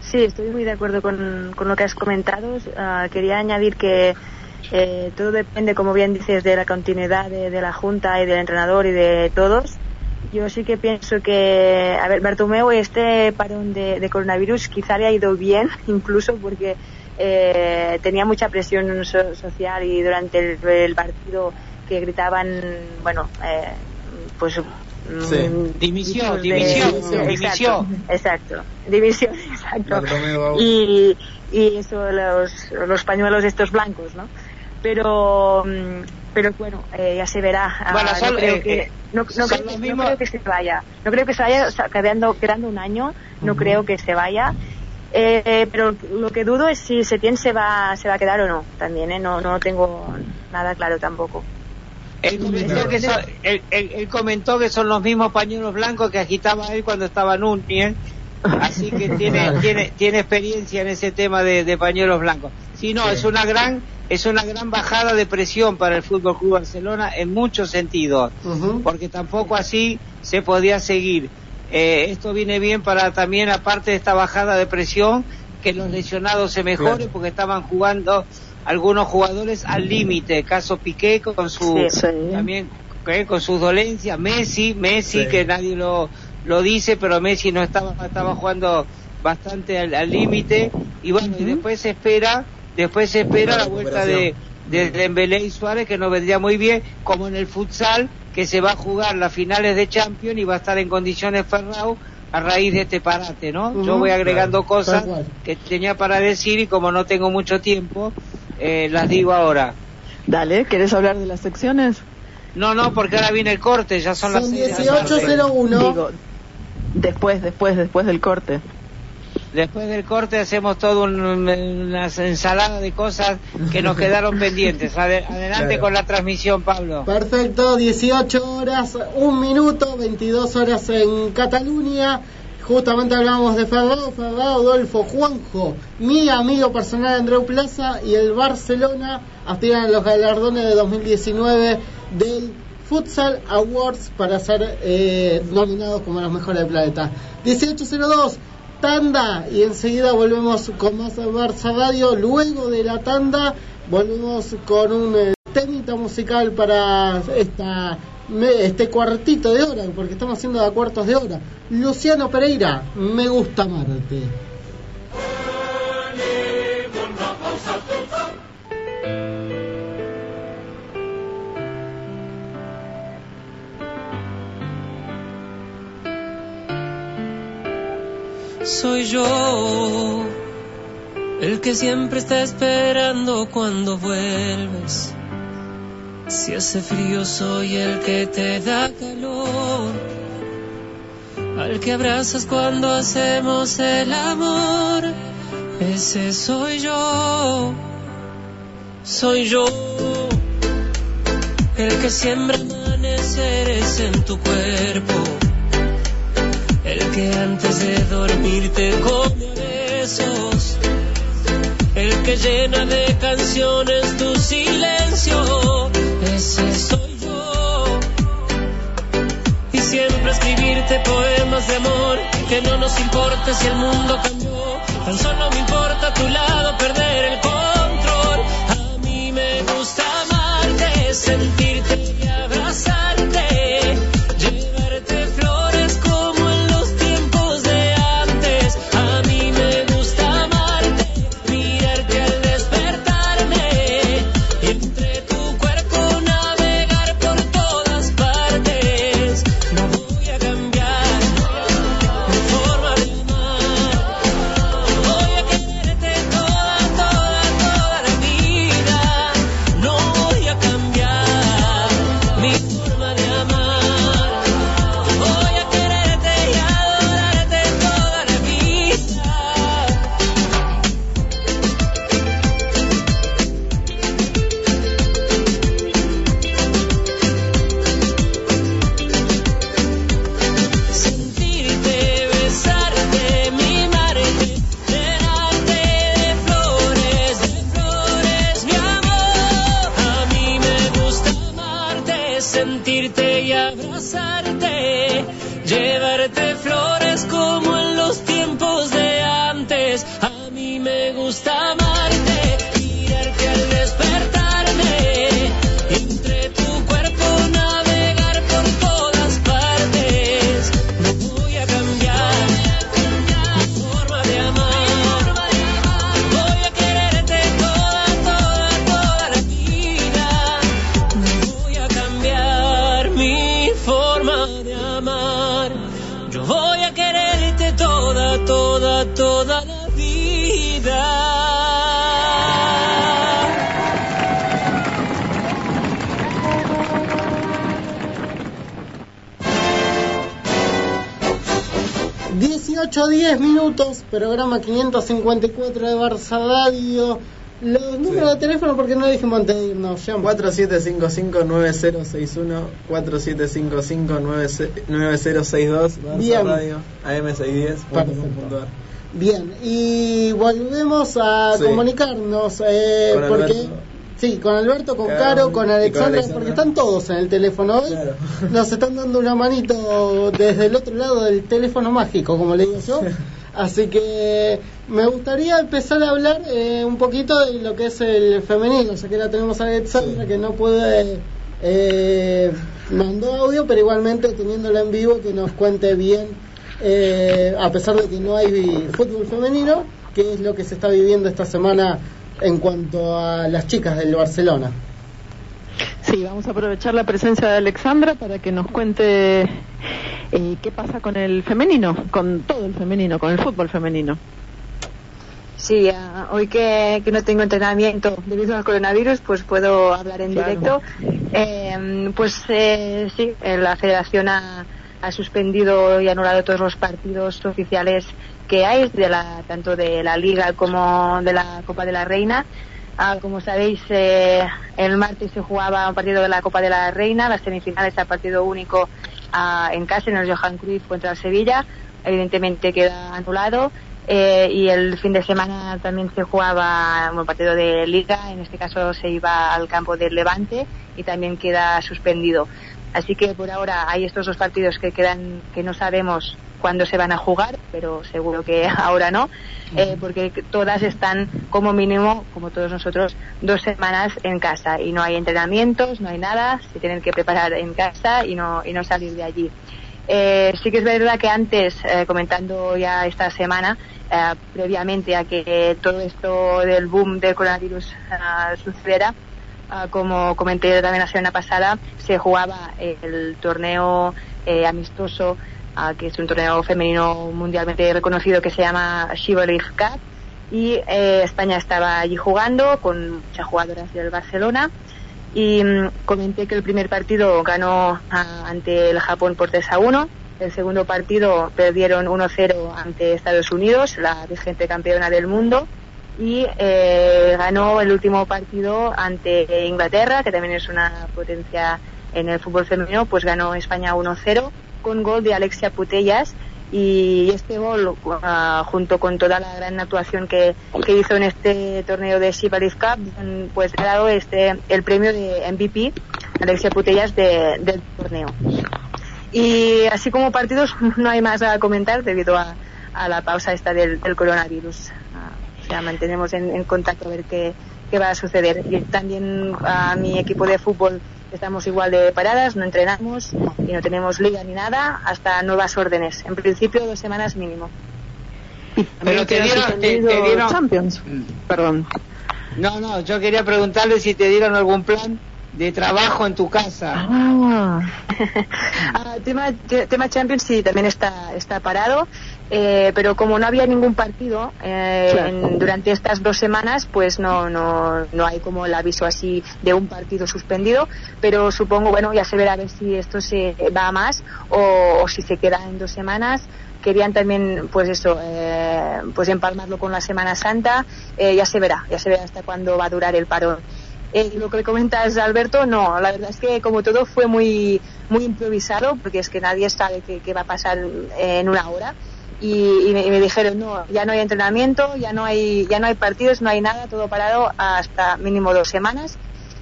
Sí, estoy muy de acuerdo con, con lo que has comentado. Ah, quería añadir que eh, todo depende, como bien dices, de la continuidad de, la Junta y del entrenador y de todos. Yo sí que pienso que, a ver, Bartomeu, este parón de, de coronavirus quizá le ha ido bien, incluso porque eh, tenía mucha presión so- social y durante el, el partido que gritaban, bueno, eh, pues Sí. mm, Dimisión, dimisión, exacto, dimisión. Exacto, dimisión, exacto. Y, y eso, los, los pañuelos estos blancos, ¿no? Pero mm, pero bueno, eh, ya se verá. Ah, Bueno, no, creo eh, que, eh, no, no creo, no creo que se vaya. No creo que se vaya, o sea, quedando, quedando un año, no creo que se vaya. Eh, pero lo que dudo es si Setién se va, se va a quedar o no, también, ¿eh? No, no tengo nada claro tampoco. Él comentó, que son, él, él- él comentó que son los mismos pañuelos blancos que agitaba él cuando estaba Núñez, así que tiene, tiene, tiene experiencia en ese tema de, de pañuelos blancos. Sí, no, es una gran, es una gran bajada de presión para el Fútbol Club Barcelona en muchos sentidos, porque tampoco así se podía seguir. Eh, esto viene bien para también, aparte de esta bajada de presión, que los lesionados se mejoren, Claro. porque estaban jugando algunos jugadores al límite, caso Piqué con su Sí. Sí. también eh, con sus dolencias, Messi, Messi Sí. que nadie lo, lo dice, pero Messi no estaba estaba jugando bastante al límite y bueno, y después se espera, después se espera la vuelta de de Dembélé y Suárez que nos vendría muy bien, como en el futsal que se va a jugar las finales de Champions y va a estar en condiciones Ferrao a raíz de este parate, ¿no? Yo voy agregando Claro, cosas que tenía para decir y como no tengo mucho tiempo, eh, las digo ahora. Dale, ¿quieres hablar de las secciones? No, no, porque ahora viene el corte, ya son, las Son seis de la tarde. 18.01. Digo, después, después, después del corte. Después del corte hacemos todo un- una ensalada de cosas que nos quedaron pendientes. Ade- adelante Claro. con la transmisión, Pablo. Perfecto, 18 horas, un minuto, 22 horas en Cataluña. Justamente hablábamos de Ferrao, Ferrao, Adolfo, Juanjo, mi amigo personal Andreu Plaza y el Barcelona aspiran a los galardones de 2019 del Futsal Awards para ser eh, nominados como los mejores del planeta. 1802, tanda y enseguida volvemos con más Barça Radio. Luego de la tanda volvemos con un eh, musical para esta este cuartito de hora, porque estamos haciendo de cuartos de hora. Luciano Pereira, me gusta amarte. Soy yo el que siempre está esperando cuando vuelves. Si hace frío soy el que te da calor. Al que abrazas cuando hacemos el amor. Ese soy yo. Soy yo el que siembra amaneceres en tu cuerpo. Que antes de dormir te come a besos. El que llena de canciones tu silencio. Ese soy yo. Y siempre escribirte poemas de amor. Que no nos importa si el mundo cambió. Tan solo me importa tu lado 554 de Barça Radio. Los números de teléfono, porque no dijimos antes de irnos, Jean. 4755-9061, 4755-9062, Bien. Barça Radio, AM610, Perfecto. Bien, y volvemos a Sí. comunicarnos, eh, Con porque... Alberto. Sí, con Alberto, con Caro con con Alexandra, Alexandra. porque están todos en el teléfono hoy. Nos están dando una manito desde el otro lado del teléfono mágico, como le digo yo. Así que me gustaría empezar a hablar eh, un poquito de lo que es el femenino, ya que la tenemos a Alexandra, que no puede... Eh, mandó audio, pero igualmente teniéndola en vivo, que nos cuente bien, eh, a pesar de que no hay fútbol femenino, qué es lo que se está viviendo esta semana en cuanto a las chicas del Barcelona. Sí, vamos a aprovechar la presencia de Alexandra para que nos cuente eh, qué pasa con el femenino, con todo el femenino, con el fútbol femenino. Sí, ah, hoy que, que no tengo entrenamiento debido al coronavirus, pues puedo hablar en Claro. directo. Eh, pues eh, sí, eh, la federación ha, ha suspendido y anulado todos los partidos oficiales que hay, de la, tanto de la Liga como de la Copa de la Reina. Ah, como sabéis, eh, el martes se jugaba un partido de la Copa de la Reina, las semifinales a partido único ah, en casa, en el Johan Cruyff contra el Sevilla. Evidentemente queda anulado. Eh, y el fin de semana también se jugaba un partido de liga, en este caso se iba al campo del Levante y también queda suspendido. Así que por ahora hay estos dos partidos que quedan que no sabemos cuándo se van a jugar, pero seguro que ahora no, eh, porque todas están como mínimo, como todos nosotros, dos semanas en casa y no hay entrenamientos, no hay nada, se tienen que preparar en casa y no, y no salir de allí. Eh, sí que es verdad que antes, eh, comentando ya esta semana, eh, previamente a que todo esto del boom del coronavirus ah, sucediera, como comenté también la semana pasada, se jugaba el torneo eh, amistoso, ah, que es un torneo femenino mundialmente reconocido que se llama Chivalry Cup, y eh, España estaba allí jugando con muchas jugadoras del Barcelona y mm, comenté que el primer partido ganó ah, ante el Japón por 3 a 1. El segundo partido perdieron 1-0 ante Estados Unidos, la vigente campeona del mundo. Y eh, ganó el último partido ante Inglaterra, que también es una potencia en el fútbol femenino, pues ganó España 1-0 con gol de Alexia Putellas. Y este gol, ah, junto con toda la gran actuación que, hizo en este torneo de Chivalry Cup, pues ha dado este, el premio de MVP, Alexia Putellas, de- del torneo. Y así como partidos, no hay más a comentar debido a, a la pausa esta del coronavirus. Sea, mantenemos en, en contacto a ver qué, qué va a suceder. Y también a mi equipo de fútbol estamos igual de paradas, no entrenamos y no tenemos liga ni nada hasta nuevas órdenes. En principio, dos semanas mínimo. Pero te dieron, te, te suspendido dieron- Champions. Perdón. No, no, yo quería preguntarle si te dieron algún plan de trabajo en tu casa. Ah, Ah, tema, te- tema Champions sí, también está, está parado, eh, pero como no había ningún partido eh, Claro. en- durante estas dos semanas, pues no, no, no hay como el aviso así de un partido suspendido, pero supongo, bueno, ya se verá a ver si esto se va a más o, o si se queda en dos semanas. Querían también, pues eso, eh, pues empalmarlo con la Semana Santa, eh, ya se verá, ya se verá hasta cuándo va a durar el parón. Eh, lo que comentas, Alberto, no, la verdad es que como todo fue muy, muy improvisado, porque es que nadie sabe qué, qué va a pasar en una hora. Y, y me, y me dijeron, no, ya no hay entrenamiento, ya no hay, ya no hay partidos, no hay nada, todo parado hasta mínimo dos semanas.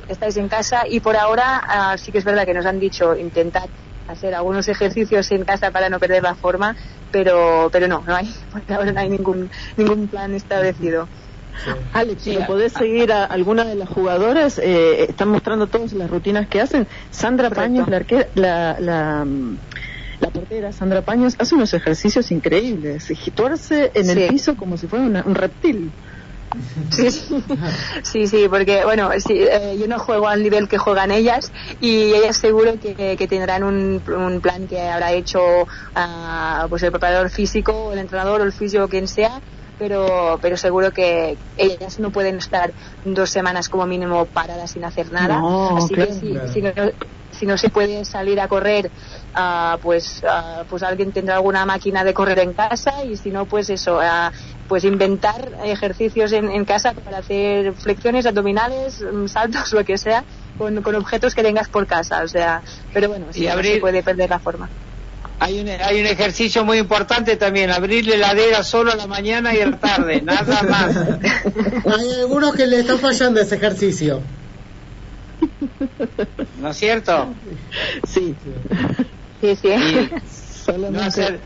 Estáis en casa y por ahora ah, sí que es verdad que nos han dicho intentad hacer algunos ejercicios en casa para no perder la forma, pero, pero no, no hay, por ahora no hay ningún, ningún plan establecido. Alex, si lo podés seguir a alguna de las jugadoras, eh, están mostrando todas las rutinas que hacen. Sandra. Paños, la, arquera- la, la, la portera Sandra Paños, hace unos ejercicios increíbles. Tuerce en el Sí. piso como si fuera una- un reptil. Sí, sí, sí, porque bueno, sí, eh, yo no juego al nivel que juegan ellas y ellas seguro que, que tendrán un, un plan que habrá hecho ah, pues el preparador físico, o el entrenador o el fisio, quien sea, pero, pero seguro que ellas no pueden estar dos semanas como mínimo paradas sin hacer nada. No, Así claro. que si, Claro. si no, si no se puede salir a correr ah, pues, pues alguien tendrá alguna máquina de correr en casa y si no, pues eso, pues inventar ejercicios en, en casa para hacer flexiones abdominales, mm, saltos, lo que sea, con, con objetos que tengas por casa. O sea, pero bueno, sí, Y no abrir- se puede perder la forma. Hay un, hay un ejercicio muy importante también, abrir la heladera solo a la mañana y a la tarde, nada más. Hay algunos que le está fallando ese ejercicio. ¿No es cierto? Sí. Sí, sí. Y no hacer,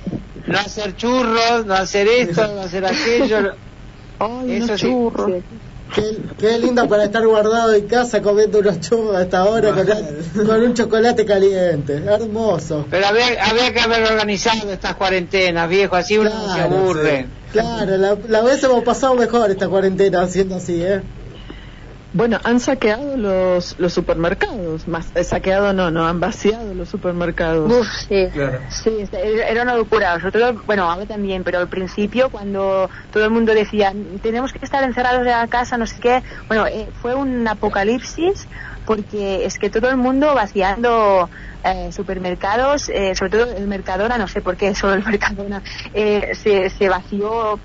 no hacer churros, no hacer esto, no hacer aquello. Eso sí. Qué, qué lindo para estar guardado en casa comiendo unos churros hasta ahora con, con un chocolate caliente. Hermoso. Pero había, había que haber organizado estas cuarentenas, viejo, así uno no se Claro, aburre. Claro, la, la vez hemos pasado mejor esta cuarentena haciendo así, ¿eh? Bueno, han saqueado los, los supermercados. Más, eh, saqueado no, no, han vaciado los supermercados. Uf, sí. Claro. Sí, era una locura. Sobre todo, bueno, ahora también, pero al principio, cuando todo el mundo decía, tenemos que estar encerrados en la casa, no sé qué, bueno, eh, fue un apocalipsis porque es que todo el mundo vaciando eh, supermercados, eh, sobre todo el Mercadona, no sé por qué, solo el Mercadona, eh, se, se vació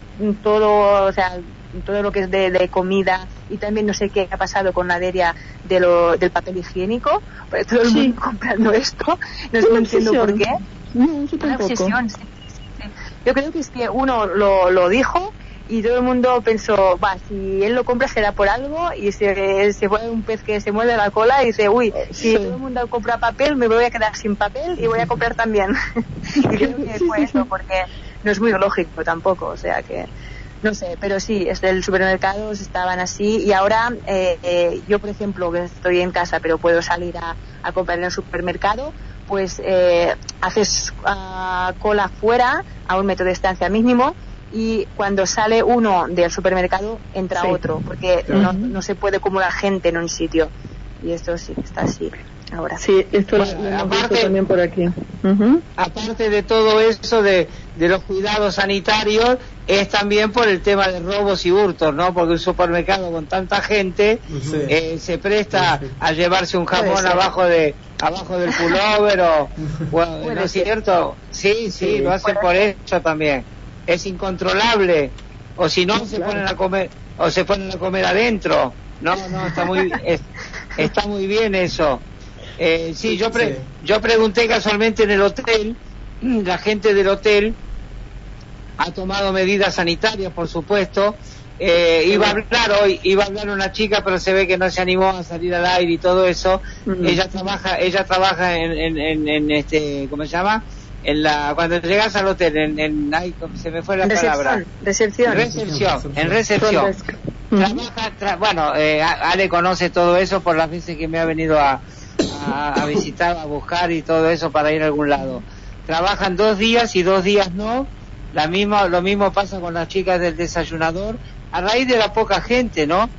todo, o sea, todo lo que es de, de comida y también no sé qué ha pasado con la deria de lo, del papel higiénico, pues todo el Sí. mundo comprando esto, no no entiendo por qué. obsesión. No, yo Una obsesión, sí, sí. Yo creo que es que uno lo, lo dijo y todo el mundo pensó, va, si él lo compra será por algo y se, se fue un pez que se mueve la cola y dice, uy, si Sí. todo el mundo compra papel me voy a quedar sin papel y voy a comprar también. y creo que fue eso porque no es muy lógico tampoco, o sea que no sé, pero sí, es del supermercados estaban así. Y ahora eh, eh, yo, por ejemplo, que estoy en casa pero puedo salir a, a comprar en el supermercado, pues eh, haces ah, cola fuera a un metro de distancia mínimo y cuando sale uno del supermercado entra Sí. otro porque no, no se puede acumular gente en un sitio. Y esto sí está así ahora. Sí, esto Bueno, lo, lo hemos aparte- visto también por aquí. Aparte de todo eso de, de los cuidados sanitarios, es también por el tema de robos y hurtos, ¿no? Porque un supermercado con tanta gente Sí. eh, se presta a llevarse un jamón abajo de abajo del pullover o, bueno, ¿no es cierto? Sí, sí, Sí, lo hacen por eso también. Es incontrolable. O si no, se ponen a comer o se ponen a comer adentro. No, no, está muy es- está muy bien eso. Eh, sí, yo pre- Sí. yo pregunté casualmente en el hotel, la gente del hotel ha tomado medidas sanitarias, por supuesto. Eh, iba a hablar hoy, iba a hablar una chica, pero se ve que no se animó a salir al aire y todo eso. Ujú. Ella trabaja, ella trabaja en, en, en, en este, ¿cómo se llama? En la, cuando llegas al hotel, en, en ay, se me fue la palabra. Recepción, recepción. Recepción, en recepción. Trabaja, tra- bueno, eh, Ale conoce todo eso por las veces que me ha venido a, a, a visitar, a buscar y todo eso para ir a algún lado. Trabajan dos días y dos días no. La misma, lo mismo pasa con las chicas del desayunador, a raíz de la poca gente, ¿no?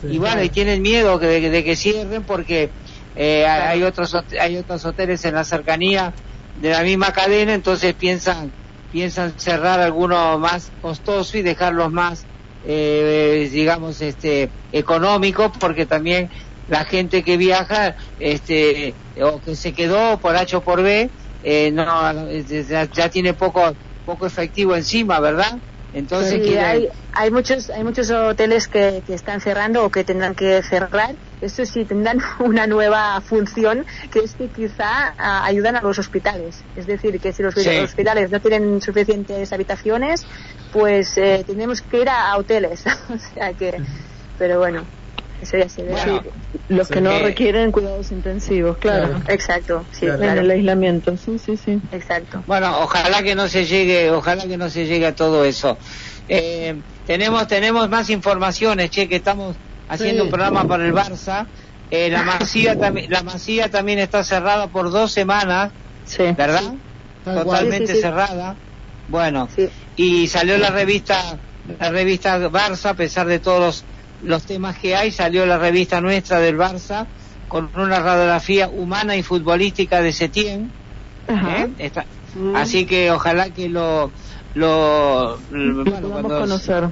Sí. y bueno, y tienen miedo que- de, de que cierren porque eh, hay hay otros hay otros hoteles en la cercanía de la misma cadena, entonces piensan piensan cerrar algunos más costosos y dejarlos más eh, digamos este económicos porque también la gente que viaja este o que se quedó por H o por B eh, no eh, ya, ya tiene poco poco efectivo encima, ¿verdad? Entonces Sí, hay, hay muchos hay muchos hoteles que, que están cerrando o que tendrán que cerrar. Esto sí tendrán una nueva función que es que quizá ah, ayudan a los hospitales. Es decir, que si los Sí. hospitales no tienen suficientes habitaciones, pues eh, tenemos que ir a, a hoteles. o sea que, pero bueno, Los que no Eh, requieren cuidados intensivos, claro. Claro. Exacto, sí, Claro. En el aislamiento, sí, sí, sí. Exacto. Bueno, ojalá que no se llegue, ojalá que no se llegue a todo eso. Eh, tenemos tenemos más informaciones, che, que estamos haciendo Sí. un programa para el Barça. Eh, la Masía también la Masía también está cerrada por dos semanas, Sí. ¿verdad? Totalmente Sí, sí, sí. cerrada. Bueno, Sí. y salió la revista la revista Barça a pesar de todos los, los temas que hay salió la revista nuestra del Barça con una radiografía humana y futbolística de Setién Ajá. ¿eh? Está- así que ojalá que lo lo, Lo bueno, cuando- conocer.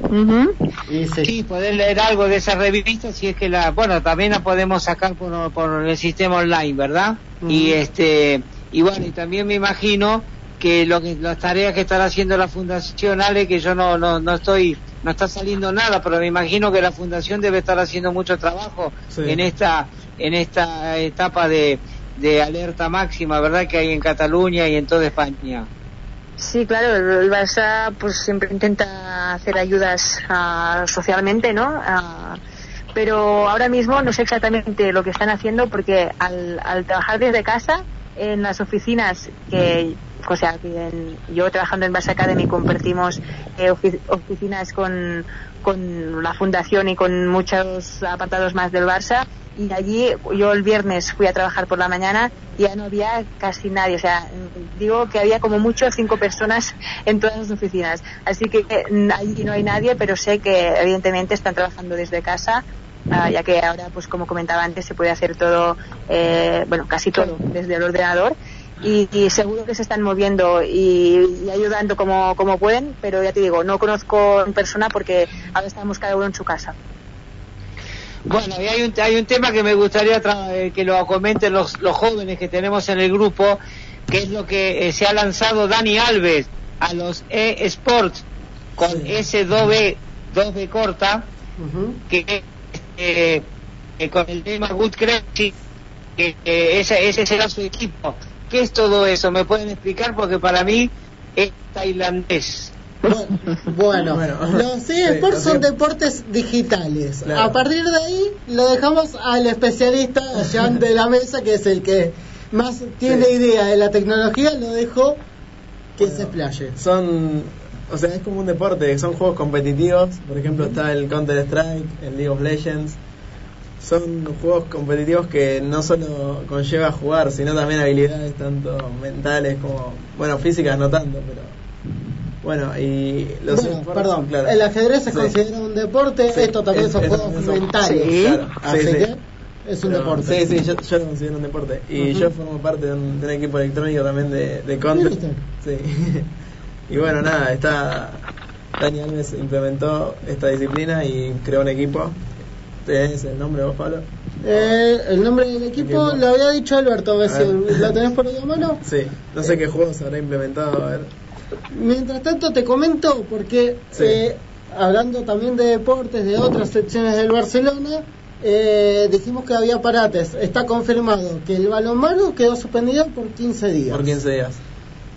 Sí. sí poder leer algo de esa revista si es que la bueno también la podemos sacar por, por el sistema online verdad y este y bueno, y también me imagino que lo que las tareas que estará haciendo la fundación Ale que yo no no no estoy no está saliendo nada pero me imagino que la fundación debe estar haciendo mucho trabajo Sí. en esta en esta etapa de, de alerta máxima verdad que hay en Cataluña y en toda España Sí, claro, el el Barça pues siempre intenta hacer ayudas ah, socialmente, ¿no? Ah, pero ahora mismo no sé exactamente lo que están haciendo porque al, al trabajar desde casa en las oficinas que o sea en- yo trabajando en Barça Academy compartimos eh, ofi- oficinas con, con la fundación y con muchos apartados más del Barça. Y allí yo el viernes fui a trabajar por la mañana y ya no había casi nadie, o sea, digo que había como mucho cinco personas en todas las oficinas, así que mm, allí no hay nadie, pero sé que evidentemente están trabajando desde casa, ah, ya que ahora, pues como comentaba antes, se puede hacer todo, eh, bueno, casi todo desde el ordenador. Y, y seguro que se están moviendo y, y ayudando como, como pueden, pero ya te digo, no conozco en persona porque ahora estamos cada uno en su casa. Bueno, y hay un, hay un tema que me gustaría tra- eh, que lo comenten los, los jóvenes que tenemos en el grupo, que es lo que eh, se ha lanzado Dani Alves a los eSports con S2B, 2B corta, que eh, eh, con el tema Good Crazy, que eh, ese, ese será su equipo. ¿Qué es todo eso? ¿Me pueden explicar? Porque para mí es tailandés. Bueno, Bueno, los sí, eSports los son deportes digitales. Claro. A partir de ahí lo dejamos al especialista allá de la mesa, que es el que más tiene Sí. idea de la tecnología, lo dejo que se explaye. Son, o sea, es como un deporte, son juegos competitivos, por ejemplo está el Counter Strike, el League of Legends, son juegos competitivos que no solo conlleva jugar, sino también habilidades tanto mentales como, bueno, físicas no tanto, pero bueno, y los Bueno, perdón, claro. el ajedrez se Sí. considera un deporte, Sí, esto también es- son juegos también son- mentales. Sí, claro, Así sí, sí. que es un Pero- deporte. Sí, sí, yo, yo lo considero un deporte. Y Ujú. yo formo parte de un, de un equipo electrónico también de, de Counter. Mira Sí. y bueno, nada, está. Dani Alves implementó esta disciplina y creó un equipo. ¿Tenés el nombre vos, Pablo? Eh, el nombre del equipo lo había dicho Alberto, a ver A si ver. lo tenés por ahí a mano. Sí, no sé qué juegos habrá implementado, a ver. Mientras tanto te comento, porque Sí. eh, hablando también de deportes de otras secciones del Barcelona, eh, dijimos que había parates. Está confirmado que el balonmano quedó suspendido por 15 días. Por 15 días.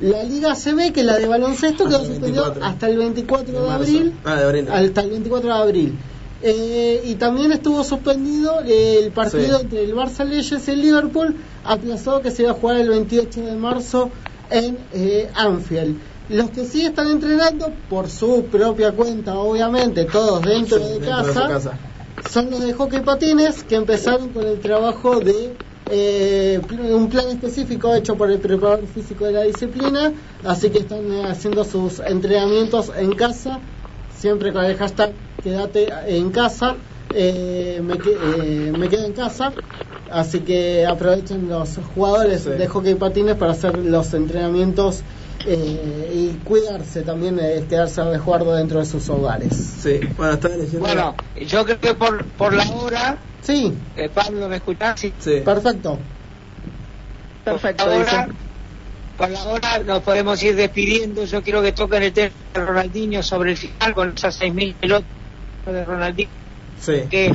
La Liga CB, que es la de baloncesto, quedó 24. hasta el 24 de, abril. Ah, de abril. Hasta el 24 de abril. Eh, y también estuvo suspendido el partido Sí. entre el Barça Leyes y el Liverpool, aplazado que se iba a jugar el 28 de marzo en eh, Anfield. Los que sí están entrenando por su propia cuenta, obviamente, todos dentro, Sí, de, dentro casa, de casa. son los de hockey patines que empezaron con el trabajo de eh, un plan específico hecho por el preparador físico de la disciplina, así que están eh, haciendo sus entrenamientos en casa, siempre con el hashtag quédate en casa, eh, me, eh, me quedo en casa, así que aprovechen los jugadores Sí. de hockey patines para hacer los entrenamientos eh, y cuidarse también, eh, quedarse a resguardo dentro de sus hogares. Sí, bueno, estaba leyendo. Bueno, yo creo que por, por la hora, Sí, eh, Pablo, ¿me escuchás? Sí. Sí. perfecto. Perfecto, Por dice. ahora, por la hora nos podemos ir despidiendo. Yo quiero que toquen el tema de Ronaldinho sobre el final con esas 6.000 pelotas de Ronaldinho Sí. que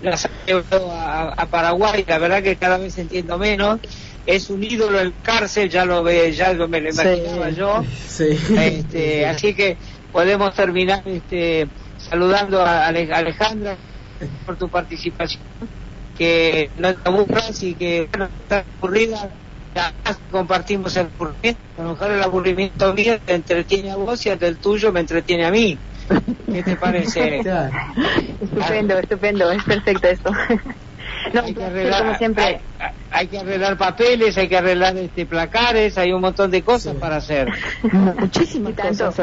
las ha llevado a, a Paraguay. La verdad que cada vez entiendo menos. Es un ídolo en cárcel, ya lo ve, ya lo me lo Sí. imaginaba yo. Sí. Este, así que podemos terminar este, saludando a Ale- Alejandra por tu participación, que no te aburras y que bueno, estás aburrida, compartimos el aburrimiento, a lo mejor el aburrimiento mío te entretiene a vos y el del tuyo me entretiene a mí. ¿Qué te parece? Claro. Estupendo, estupendo, es perfecto esto. no, hay un que placer, arreglar, como siempre. hay, hay que arreglar papeles, hay que arreglar este placares, hay un montón de cosas Sí. para hacer. Muchísimas cosas.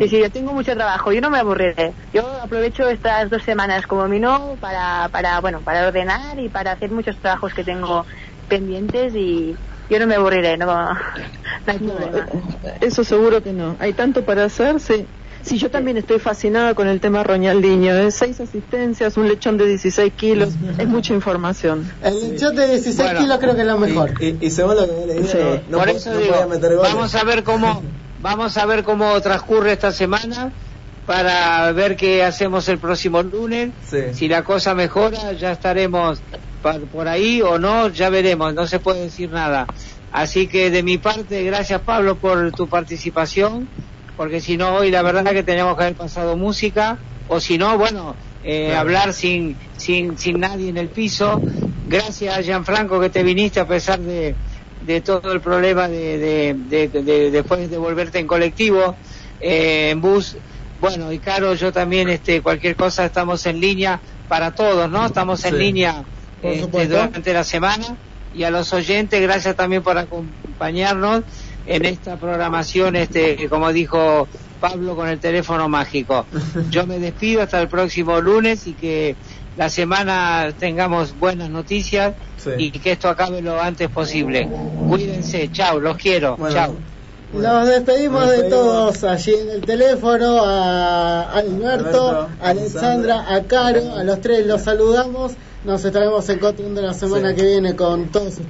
Sí, sí, yo tengo mucho trabajo, yo no me aburriré. Yo aprovecho estas dos semanas como mino para, para, bueno, para ordenar y para hacer muchos trabajos que tengo pendientes y yo no me aburriré, no, no hay No, problema. eh, eso seguro que no. Hay tanto para hacer, sí. Sí, yo también estoy fascinada con el tema Roñaldinho. ¿eh? Seis asistencias, un lechón de 16 kilos, es mucha información. El lechón de 16 Bueno. kilos creo que es lo mejor. Y, y según lo que leí, Sí. no, no, Por po- eso no digo, podía meter goles. vamos a ver cómo vamos a ver cómo transcurre esta semana para ver qué hacemos el próximo lunes. Sí. Si la cosa mejora, ya estaremos por ahí o no, ya veremos, no se puede decir nada. Así que de mi parte, gracias Pablo por tu participación, porque si no hoy la verdad que teníamos que haber pasado música, o si no, bueno, eh, Claro. hablar sin, sin, sin nadie en el piso. Gracias Gianfranco que te viniste a pesar de, de todo el problema de, de, de- de- después de volverte en colectivo, eh, en bus. Bueno, y Caro, yo también, este, cualquier cosa estamos en línea para todos, ¿no? Estamos en Sí. línea este, durante la semana y a los oyentes, gracias también por acompañarnos en esta programación, este, como dijo Pablo con el teléfono mágico. Yo me despido hasta el próximo lunes y que la semana tengamos buenas noticias Sí. y que esto acabe lo antes posible. Cuídense, chao, los quiero, Bueno, chao. Nos despedimos Nos de despedimos. todos allí en el teléfono, a Alberto, Alberto, a Alexandra, a Caro, a los tres los saludamos. Nos estaremos encontrando la semana Sí. que viene con todos